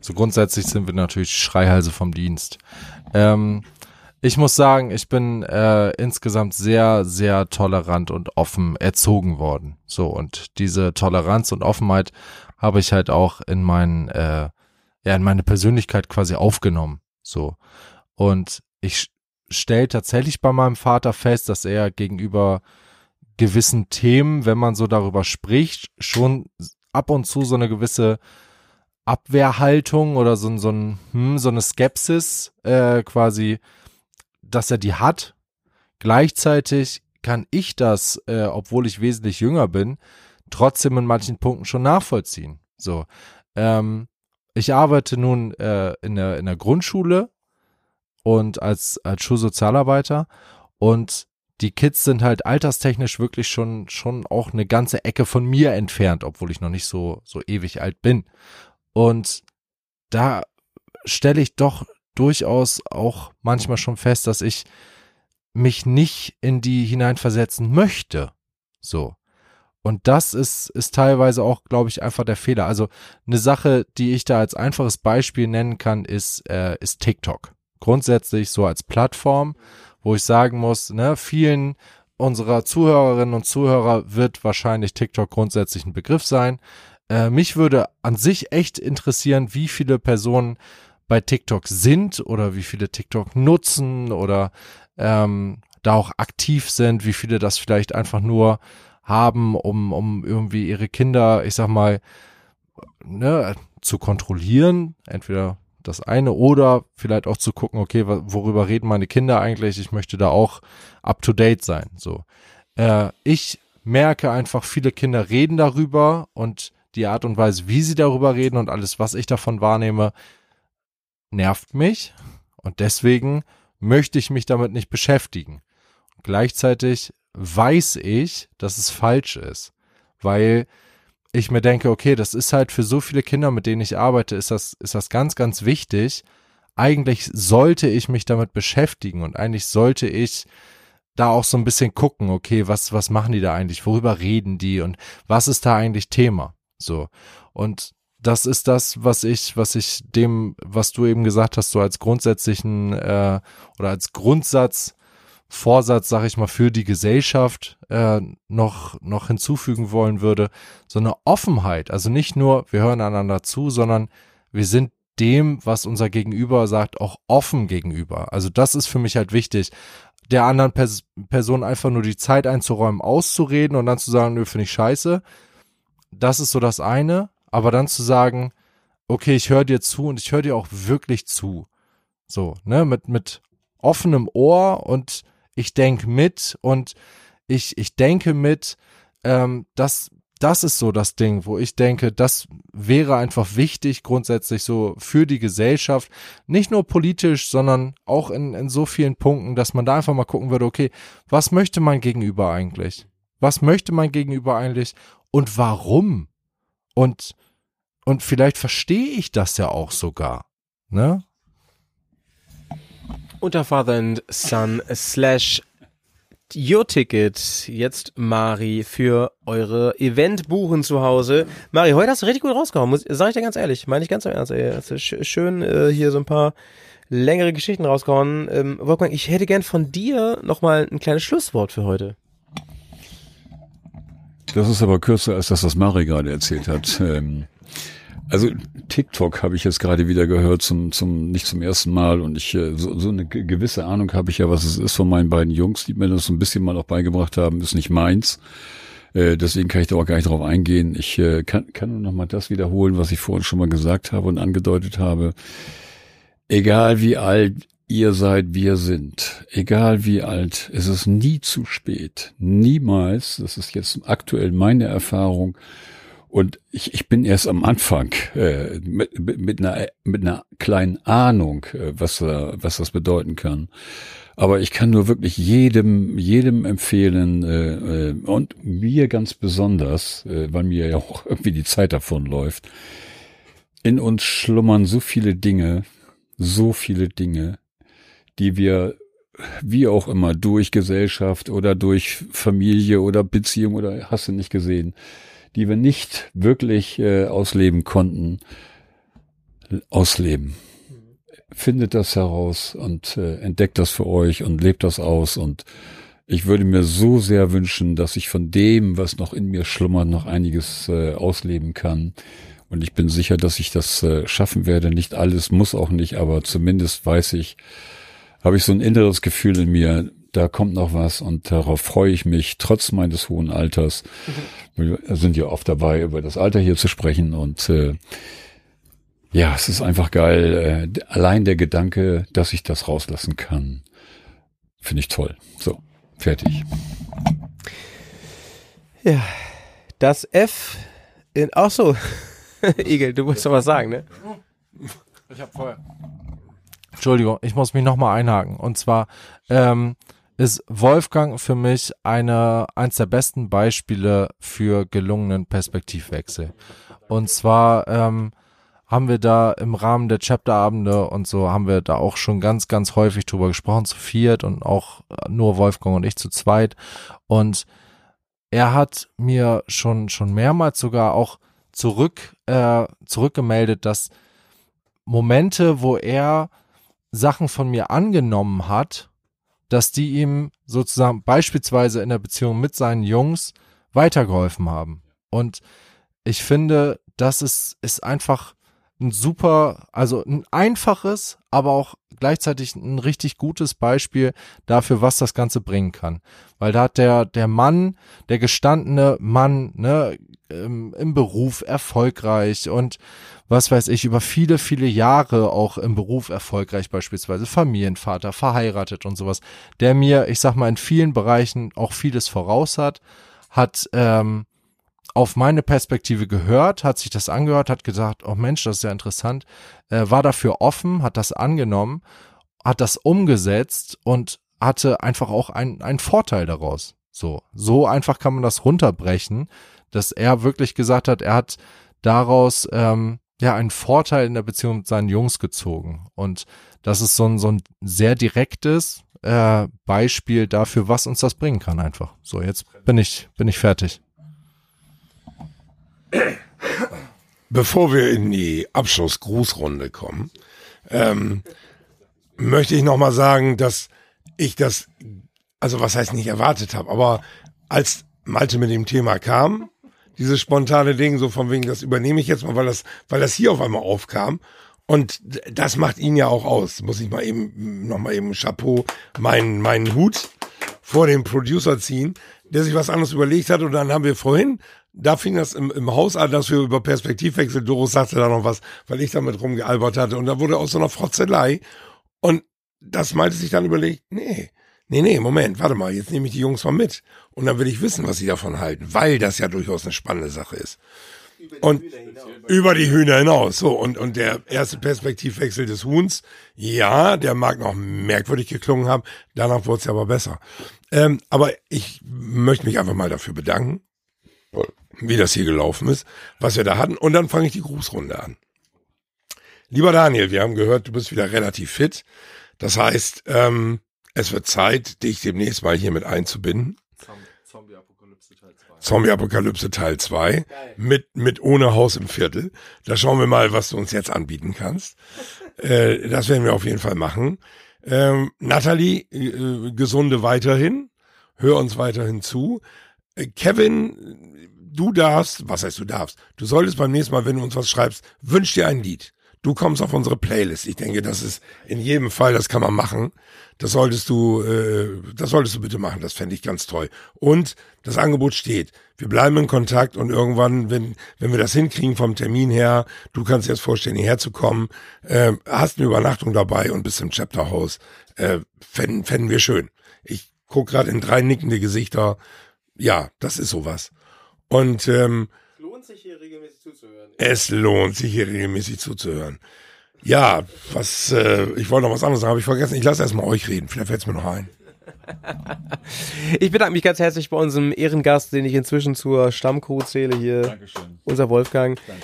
So grundsätzlich sind wir natürlich Schreihalse vom Dienst. Ähm, ich muss sagen, ich bin äh, insgesamt sehr, sehr tolerant und offen erzogen worden. So, und diese Toleranz und Offenheit habe ich halt auch in mein, äh, ja, in meine Persönlichkeit quasi aufgenommen. So. Und ich stelle tatsächlich bei meinem Vater fest, dass er gegenüber gewissen Themen, wenn man so darüber spricht, schon ab und zu so eine gewisse Abwehrhaltung oder so, so, ein, hm, so eine Skepsis äh, quasi, dass er die hat. Gleichzeitig kann ich das, äh, obwohl ich wesentlich jünger bin, trotzdem in manchen Punkten schon nachvollziehen. So, ähm, ich arbeite nun äh, in, der, in der Grundschule und als, als Schulsozialarbeiter und die Kids sind halt alterstechnisch wirklich schon, schon auch eine ganze Ecke von mir entfernt, obwohl ich noch nicht so, so ewig alt bin. Und da stelle ich doch durchaus auch manchmal schon fest, dass ich mich nicht in die hineinversetzen möchte. So. Und das ist, ist teilweise auch, glaube ich, einfach der Fehler. Also eine Sache, die ich da als einfaches Beispiel nennen kann, ist, äh, ist TikTok. Grundsätzlich so als Plattform wo ich sagen muss, ne, vielen unserer Zuhörerinnen und Zuhörer wird wahrscheinlich TikTok grundsätzlich ein Begriff sein. Äh, mich würde an sich echt interessieren, wie viele Personen bei TikTok sind oder wie viele TikTok nutzen oder ähm, da auch aktiv sind, wie viele das vielleicht einfach nur haben, um, um irgendwie ihre Kinder, ich sag mal, ne, zu kontrollieren, entweder das eine. Oder vielleicht auch zu gucken, okay, worüber reden meine Kinder eigentlich? Ich möchte da auch up to date sein. So. Äh, ich merke einfach, viele Kinder reden darüber und die Art und Weise, wie sie darüber reden und alles, was ich davon wahrnehme, nervt mich. Und deswegen möchte ich mich damit nicht beschäftigen. Gleichzeitig weiß ich, dass es falsch ist, weil ich mir denke, okay, das ist halt für so viele Kinder, mit denen ich arbeite, ist das, ist das ganz, ganz wichtig. Eigentlich sollte ich mich damit beschäftigen und eigentlich sollte ich da auch so ein bisschen gucken, okay, was, was machen die da eigentlich? Worüber reden die und was ist da eigentlich Thema? So. Und das ist das, was ich, was ich dem, was du eben gesagt hast, so als grundsätzlichen äh, oder als Grundsatz, Vorsatz, sag ich mal, für die Gesellschaft äh, noch, noch hinzufügen wollen würde, so eine Offenheit. Also nicht nur, wir hören einander zu, sondern wir sind dem, was unser Gegenüber sagt, auch offen gegenüber. Also das ist für mich halt wichtig, der anderen Pers Person einfach nur die Zeit einzuräumen, auszureden und dann zu sagen, nö, finde ich scheiße. Das ist so das eine. Aber dann zu sagen, okay, ich höre dir zu und ich höre dir auch wirklich zu. So, ne, mit, mit offenem Ohr und ich denke mit und ich, ich denke mit, ähm, das, das ist so das Ding, wo ich denke, das wäre einfach wichtig grundsätzlich so für die Gesellschaft, nicht nur politisch, sondern auch in, in so vielen Punkten, dass man da einfach mal gucken würde, okay, was möchte mein Gegenüber eigentlich? Was möchte mein Gegenüber eigentlich und warum? Und, und vielleicht verstehe ich das ja auch sogar, ne? Unter Father and Son slash Your Ticket jetzt Mari für eure Event buchen zu Hause. Mari, heute hast du richtig gut rausgehauen, sag ich dir ganz ehrlich, meine ich ganz Ernst. Ey. Hast du schön äh, hier so ein paar längere Geschichten rausgehauen. Ähm, Wolfgang, ich hätte gern von dir nochmal ein kleines Schlusswort für heute. Das ist aber kürzer als das, was Mari gerade erzählt hat. Ähm, also TikTok habe ich jetzt gerade wieder gehört, zum, zum nicht zum ersten Mal und ich äh, so, so eine gewisse Ahnung habe ich ja, was es ist von meinen beiden Jungs, die mir das so ein bisschen mal auch beigebracht haben, ist nicht meins. Äh, deswegen kann ich da auch gar nicht drauf eingehen. Ich äh, kann, kann nur noch mal das wiederholen, was ich vorhin schon mal gesagt habe und angedeutet habe. Egal wie alt ihr seid, wir sind, egal wie alt, es ist nie zu spät. Niemals, das ist jetzt aktuell meine Erfahrung, und ich, ich bin erst am Anfang äh, mit, mit, einer, mit einer kleinen Ahnung, äh, was, äh, was das bedeuten kann. Aber ich kann nur wirklich jedem, jedem empfehlen äh, äh, und mir ganz besonders, äh, weil mir ja auch irgendwie die Zeit davon läuft. In uns schlummern so viele Dinge, so viele Dinge, die wir wie auch immer durch Gesellschaft oder durch Familie oder Beziehung oder hast du nicht gesehen, die wir nicht wirklich äh, ausleben konnten, ausleben. Findet das heraus und äh, entdeckt das für euch und lebt das aus. Und ich würde mir so sehr wünschen, dass ich von dem, was noch in mir schlummert, noch einiges äh, ausleben kann. Und ich bin sicher, dass ich das äh, schaffen werde. Nicht alles muss auch nicht, aber zumindest weiß ich, habe ich so ein inneres Gefühl in mir, da kommt noch was und darauf freue ich mich, trotz meines hohen Alters. Wir sind ja oft dabei, über das Alter hier zu sprechen und äh, ja, es ist einfach geil. Äh, allein der Gedanke, dass ich das rauslassen kann, finde ich toll. So, fertig. Ja, das F in, ach so, Igel, du musst doch was sagen, ne? Ich hab vorher. Entschuldigung, ich muss mich nochmal einhaken. Und zwar, ähm, ist Wolfgang für mich eine, eins der besten Beispiele für gelungenen Perspektivwechsel. Und zwar ähm, haben wir da im Rahmen der Chapterabende und so haben wir da auch schon ganz, ganz häufig drüber gesprochen, zu viert und auch nur Wolfgang und ich zu zweit. Und er hat mir schon, schon mehrmals sogar auch zurück, äh, zurückgemeldet, dass Momente, wo er Sachen von mir angenommen hat dass die ihm sozusagen beispielsweise in der Beziehung mit seinen Jungs weitergeholfen haben. Und ich finde, das ist, ist einfach ein super, also ein einfaches, aber auch gleichzeitig ein richtig gutes Beispiel dafür, was das Ganze bringen kann. Weil da hat der, der Mann, der gestandene Mann, ne, im, im Beruf erfolgreich und was weiß ich, über viele, viele Jahre auch im Beruf erfolgreich, beispielsweise Familienvater, verheiratet und sowas, der mir, ich sag mal, in vielen Bereichen auch vieles voraus hat, hat ähm, auf meine Perspektive gehört, hat sich das angehört, hat gesagt, oh Mensch, das ist ja interessant, äh, war dafür offen, hat das angenommen, hat das umgesetzt und hatte einfach auch einen, einen Vorteil daraus. So, so einfach kann man das runterbrechen, dass er wirklich gesagt hat, er hat daraus ähm, ja einen Vorteil in der Beziehung mit seinen Jungs gezogen. Und das ist so ein, so ein sehr direktes äh, Beispiel dafür, was uns das bringen kann einfach. So, jetzt bin ich, bin ich fertig. Bevor wir in die Abschlussgrußrunde kommen, ähm, möchte ich nochmal sagen, dass ich das, also was heißt nicht erwartet habe, aber als Malte mit dem Thema kam, dieses spontane Ding, so von wegen, das übernehme ich jetzt mal, weil das, weil das hier auf einmal aufkam. Und das macht ihn ja auch aus. Muss ich mal eben, nochmal eben Chapeau, meinen, meinen Hut vor dem Producer ziehen, der sich was anderes überlegt hat. Und dann haben wir vorhin, da fing das im, im Haus an, dass wir über Perspektivwechsel, Doris sagte da noch was, weil ich damit rumgealbert hatte. Und da wurde aus so einer Frotzelei. Und das meinte sich dann überlegt, nee, nee, nee, Moment, warte mal, jetzt nehme ich die Jungs mal mit. Und dann will ich wissen, was sie davon halten, weil das ja durchaus eine spannende Sache ist. Und über die Hühner hinaus. So, und, und der erste Perspektivwechsel des Huhns, ja, der mag noch merkwürdig geklungen haben, danach wurde es ja aber besser. Ähm, aber ich möchte mich einfach mal dafür bedanken, wie das hier gelaufen ist, was wir da hatten. Und dann fange ich die Grußrunde an. Lieber Daniel, wir haben gehört, du bist wieder relativ fit. Das heißt, ähm, es wird Zeit, dich demnächst mal hier mit einzubinden. Zombie-Apokalypse Teil 2. Zombie-Apokalypse Teil 2 mit, mit ohne Haus im Viertel. Da schauen wir mal, was du uns jetzt anbieten kannst. äh, das werden wir auf jeden Fall machen. Ähm, Nathalie, äh, gesunde weiterhin. Hör uns weiterhin zu. Äh, Kevin, du darfst, was heißt du darfst? Du solltest beim nächsten Mal, wenn du uns was schreibst, wünsch dir ein Lied. Du kommst auf unsere Playlist. Ich denke, das ist in jedem Fall, das kann man machen. Das solltest du, äh, das solltest du bitte machen. Das fände ich ganz toll. Und das Angebot steht. Wir bleiben in Kontakt und irgendwann, wenn wenn wir das hinkriegen vom Termin her, du kannst dir das vorstellen, hierher zu kommen, äh, hast eine Übernachtung dabei und bist im Chapterhaus. Äh, fänden, fänden wir schön. Ich guck gerade in drei nickende Gesichter. Ja, das ist sowas. Und ähm, Lohnt sich hier regelmäßig zuzuhören. Es lohnt sich hier regelmäßig zuzuhören. Ja, was, äh, ich wollte noch was anderes sagen, habe ich vergessen. Ich lasse erstmal euch reden, vielleicht fällt es mir noch ein. Ich bedanke mich ganz herzlich bei unserem Ehrengast, den ich inzwischen zur Stammcrew zähle hier. Dankeschön. Unser Wolfgang. Danke.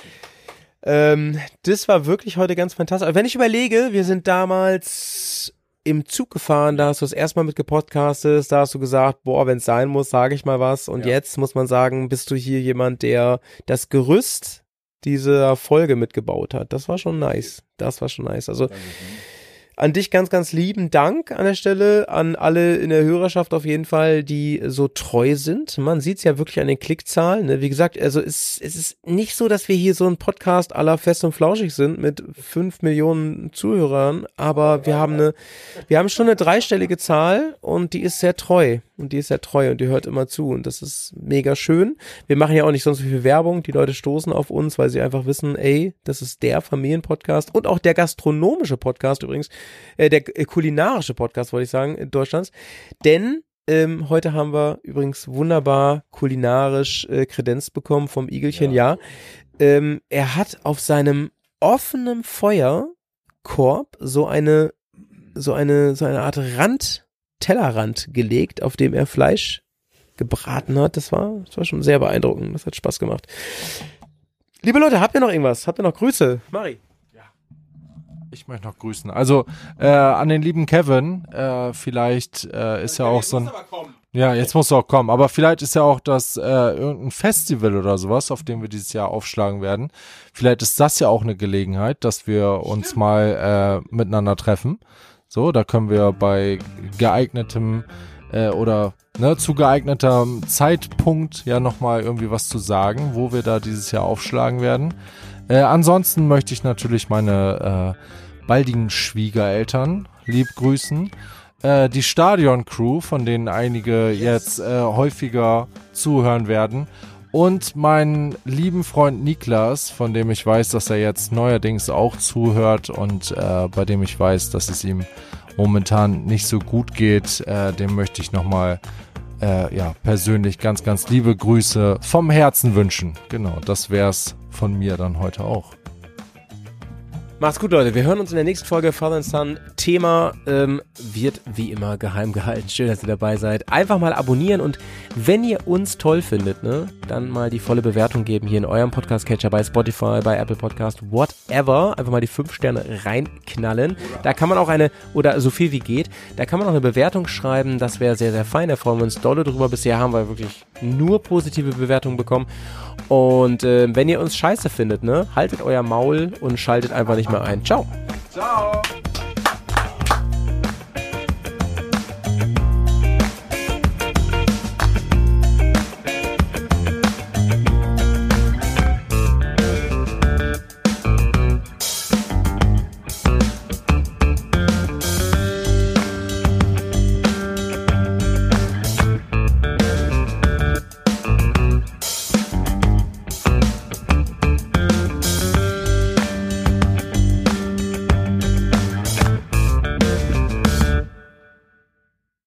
Ähm, das war wirklich heute ganz fantastisch. Aber wenn ich überlege, wir sind damals im Zug gefahren, da hast du das erste Mal mit gepodcastet, da hast du gesagt, boah, wenn es sein muss, sage ich mal was. Und Ja. jetzt muss man sagen, bist du hier jemand, der das Gerüst dieser Folge mitgebaut hat. Das war schon nice. Das war schon nice. Also an dich ganz, ganz lieben Dank an der Stelle, an alle in der Hörerschaft auf jeden Fall, die so treu sind. Man sieht es ja wirklich an den Klickzahlen. Ne? Wie gesagt, also es, es ist nicht so, dass wir hier so ein Podcast aller fest und flauschig sind mit fünf Millionen Zuhörern, aber wir haben eine, wir haben schon eine dreistellige Zahl und die ist sehr treu. Und die ist sehr treu und die hört immer zu und das ist mega schön. Wir machen ja auch nicht sonst so viel Werbung. Die Leute stoßen auf uns, weil sie einfach wissen, ey, das ist der Familienpodcast und auch der gastronomische Podcast übrigens, äh, der äh, kulinarische Podcast, wollte ich sagen, in Deutschlands. Denn ähm, heute haben wir übrigens wunderbar kulinarisch äh, Kredenz bekommen vom Igelchen, ja. Ähm, er hat auf seinem offenen Feuerkorb so eine, so eine, so eine Art Rand, Tellerrand gelegt, auf dem er Fleisch gebraten hat. Das war, das war schon sehr beeindruckend. Das hat Spaß gemacht. Liebe Leute, habt ihr noch irgendwas? Habt ihr noch Grüße? Mari. Ich möchte noch grüßen. Also äh, an den lieben Kevin, äh, vielleicht äh, ist ja auch so ein. Ja, jetzt muss er auch kommen. Aber vielleicht ist ja auch das äh, irgendein Festival oder sowas, auf dem wir dieses Jahr aufschlagen werden. Vielleicht ist das ja auch eine Gelegenheit, dass wir uns mal äh, miteinander treffen. So, da können wir bei geeignetem äh, oder ne, zu geeignetem Zeitpunkt ja nochmal irgendwie was zu sagen, wo wir da dieses Jahr aufschlagen werden. Äh, ansonsten möchte ich natürlich meine äh, baldigen Schwiegereltern lieb grüßen. Äh, die Stadion-Crew, von denen einige jetzt äh, häufiger zuhören werden. Und meinen lieben Freund Niklas, von dem ich weiß, dass er jetzt neuerdings auch zuhört und äh, bei dem ich weiß, dass es ihm momentan nicht so gut geht, äh, dem möchte ich nochmal äh, ja, persönlich ganz, ganz liebe Grüße vom Herzen wünschen. Genau, das wär's von mir dann heute auch. Macht's gut, Leute. Wir hören uns in der nächsten Folge Father and Son. Thema ähm, wird wie immer geheim gehalten. Schön, dass ihr dabei seid. Einfach mal abonnieren und wenn ihr uns toll findet, ne, dann mal die volle Bewertung geben hier in eurem Podcast-Catcher bei Spotify, bei Apple Podcast, whatever. Einfach mal die fünf Sterne reinknallen. Da kann man auch eine, oder so viel wie geht, da kann man auch eine Bewertung schreiben. Das wäre sehr, sehr fein. Da freuen wir uns dolle drüber. Bisher haben wir wirklich nur positive Bewertungen bekommen. Und äh, wenn ihr uns scheiße findet, ne, haltet euer Maul und schaltet einfach nicht mehr ein. Ciao. Ciao.